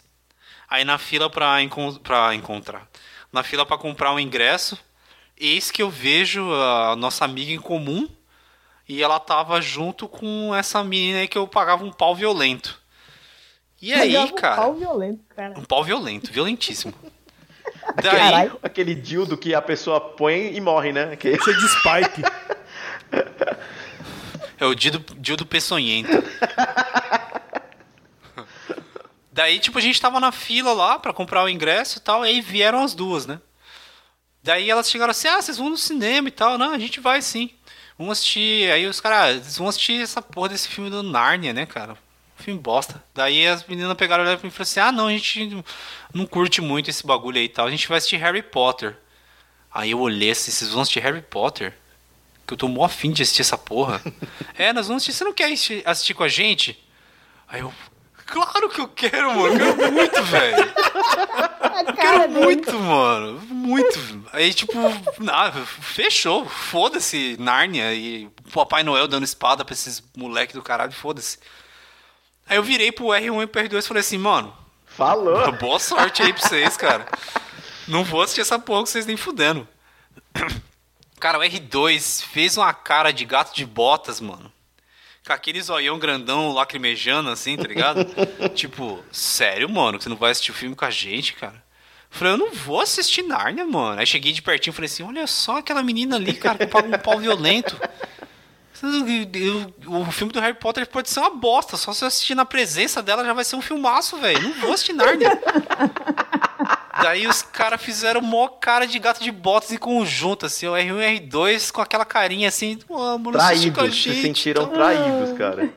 Aí na fila pra, encon pra encontrar. Na fila pra comprar o ingresso. Eis que eu vejo a nossa amiga em comum. E ela tava junto com essa menina aí que eu pagava um pau violento. E aí, Pegava um cara? pau violento, cara. Um pau violento, violentíssimo. (laughs) Daí, Caralho. Aquele dildo que a pessoa põe e morre, né? Que... Cheio de spike. (laughs) é o Dildo, Dildo Peçonhento. (laughs) Daí, tipo, a gente tava na fila lá pra comprar o ingresso e tal, e aí vieram as duas, né? Daí elas chegaram assim, ah, vocês vão no cinema e tal. Não, a gente vai sim. Vamos assistir. Aí os caras, vão assistir essa porra desse filme do Narnia, né, cara? Filme bosta. Daí as meninas pegaram e falaram assim: ah, não, a gente não curte muito esse bagulho aí e tal. A gente vai assistir Harry Potter. Aí eu olhei assim: vocês vão assistir Harry Potter? Que eu tô mó afim de assistir essa porra. (laughs) é, nós vamos assistir. Você não quer assistir, assistir com a gente? Aí eu. Claro que eu quero, mano. Eu quero muito, velho. Quero dele. muito, mano. Muito. Aí, tipo, ah, fechou. Foda-se, Nárnia e Papai Noel dando espada pra esses moleque do caralho, foda-se. Aí eu virei pro R1 e pro R2 e falei assim, mano, Falou. (laughs) boa sorte aí pra vocês, cara. Não vou assistir essa porra que vocês nem fudendo. (clears throat) Cara, o R2 fez uma cara de gato de botas, mano. Com aquele zoião grandão lacrimejando assim, tá ligado? (laughs) tipo, sério, mano, que você não vai assistir o filme com a gente, cara? Falei, eu não vou assistir Narnia, mano. Aí cheguei de pertinho e falei assim: olha só aquela menina ali, cara, com um pau violento. O filme do Harry Potter pode ser uma bosta. Só se eu assistir na presença dela já vai ser um filmaço, velho. Não vou assistir Narnia. (laughs) Daí os caras fizeram mó cara de gato de botas em conjunto, assim, o R1 e o R2 com aquela carinha assim, "Ô, mano, assiste com a Traídos. Se sentiram tá?" traídos, cara.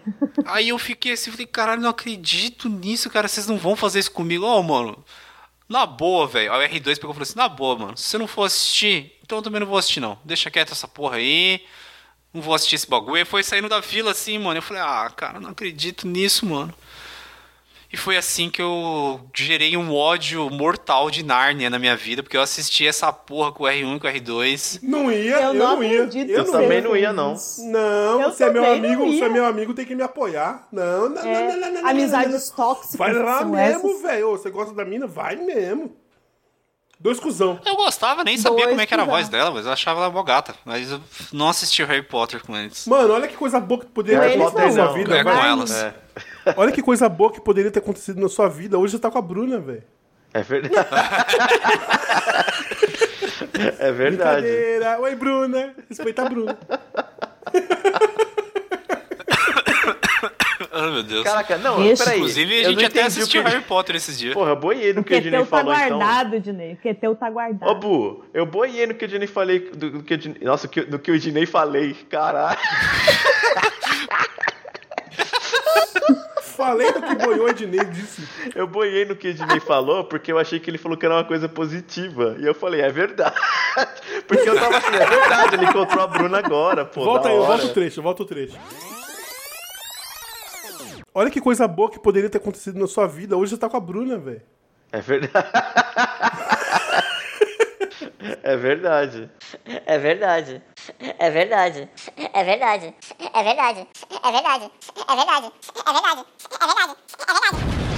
Aí eu fiquei assim, falei, caralho, não acredito nisso, cara, vocês não vão fazer isso comigo. Ó, mano, na boa, velho. Aí o R2 pegou e falou assim, na boa, mano, se você não for assistir, então eu também não vou assistir, não. Deixa quieto essa porra aí, não vou assistir esse bagulho. Aí foi saindo da fila assim, mano, eu falei, ah, cara, não acredito nisso, mano. E foi assim que eu gerei um ódio mortal de Nárnia na minha vida, porque eu assisti essa porra com o R1 e com o R2. Não ia, Eu eu, não não ia. Eu também não ia, não. Não, Eu você é meu amigo, você é meu amigo, tem que me apoiar. Não, não, É, não, não, não, não, amizades não, tóxicas Vai lá mesmo, velho. Você gosta da mina? Vai mesmo. Dois cuzão. Eu gostava, nem sabia Dois como é que era a voz dela, mas eu achava ela mó gata. Mas eu não assisti o Harry Potter com eles. Mano, olha que coisa boa que poderia Com ter na sua não. vida. É com elas. É, Olha que coisa boa que poderia ter acontecido na sua vida. Hoje você tá com a Bruna, velho. é verdade. (laughs) é verdade. Brincadeira. Oi, Bruna. Respeita a Bruna. (coughs) Ai, meu Deus. Caraca, não, Deixa. peraí. Inclusive, a eu gente não até assistiu que- Harry Potter esses dias. Porra, eu boiei no que o Keteu tá falou, então. guardado, Dinei. O Keteu tá guardado. Ô, Bu, eu boiei no que o Ednei falei. Do, do que o Ednei- nossa, do que o Ednei falei. Caralho. (laughs) (laughs) Falei do que boiou o Ednei disse. Eu boiei no que o Ednei falou porque eu achei que ele falou que era uma coisa positiva. E eu falei, é verdade. (laughs) Porque eu tava assim, é verdade, ele encontrou a Bruna agora, pô. volta aí, hora. volta o trecho, volta o trecho. Olha que coisa boa que poderia ter acontecido na sua vida. Hoje você tá com a Bruna, velho. É verdade. (laughs) É verdade. É verdade. É verdade. É verdade. É verdade. É verdade. É verdade. É verdade. É verdade. É verdade. É verdade.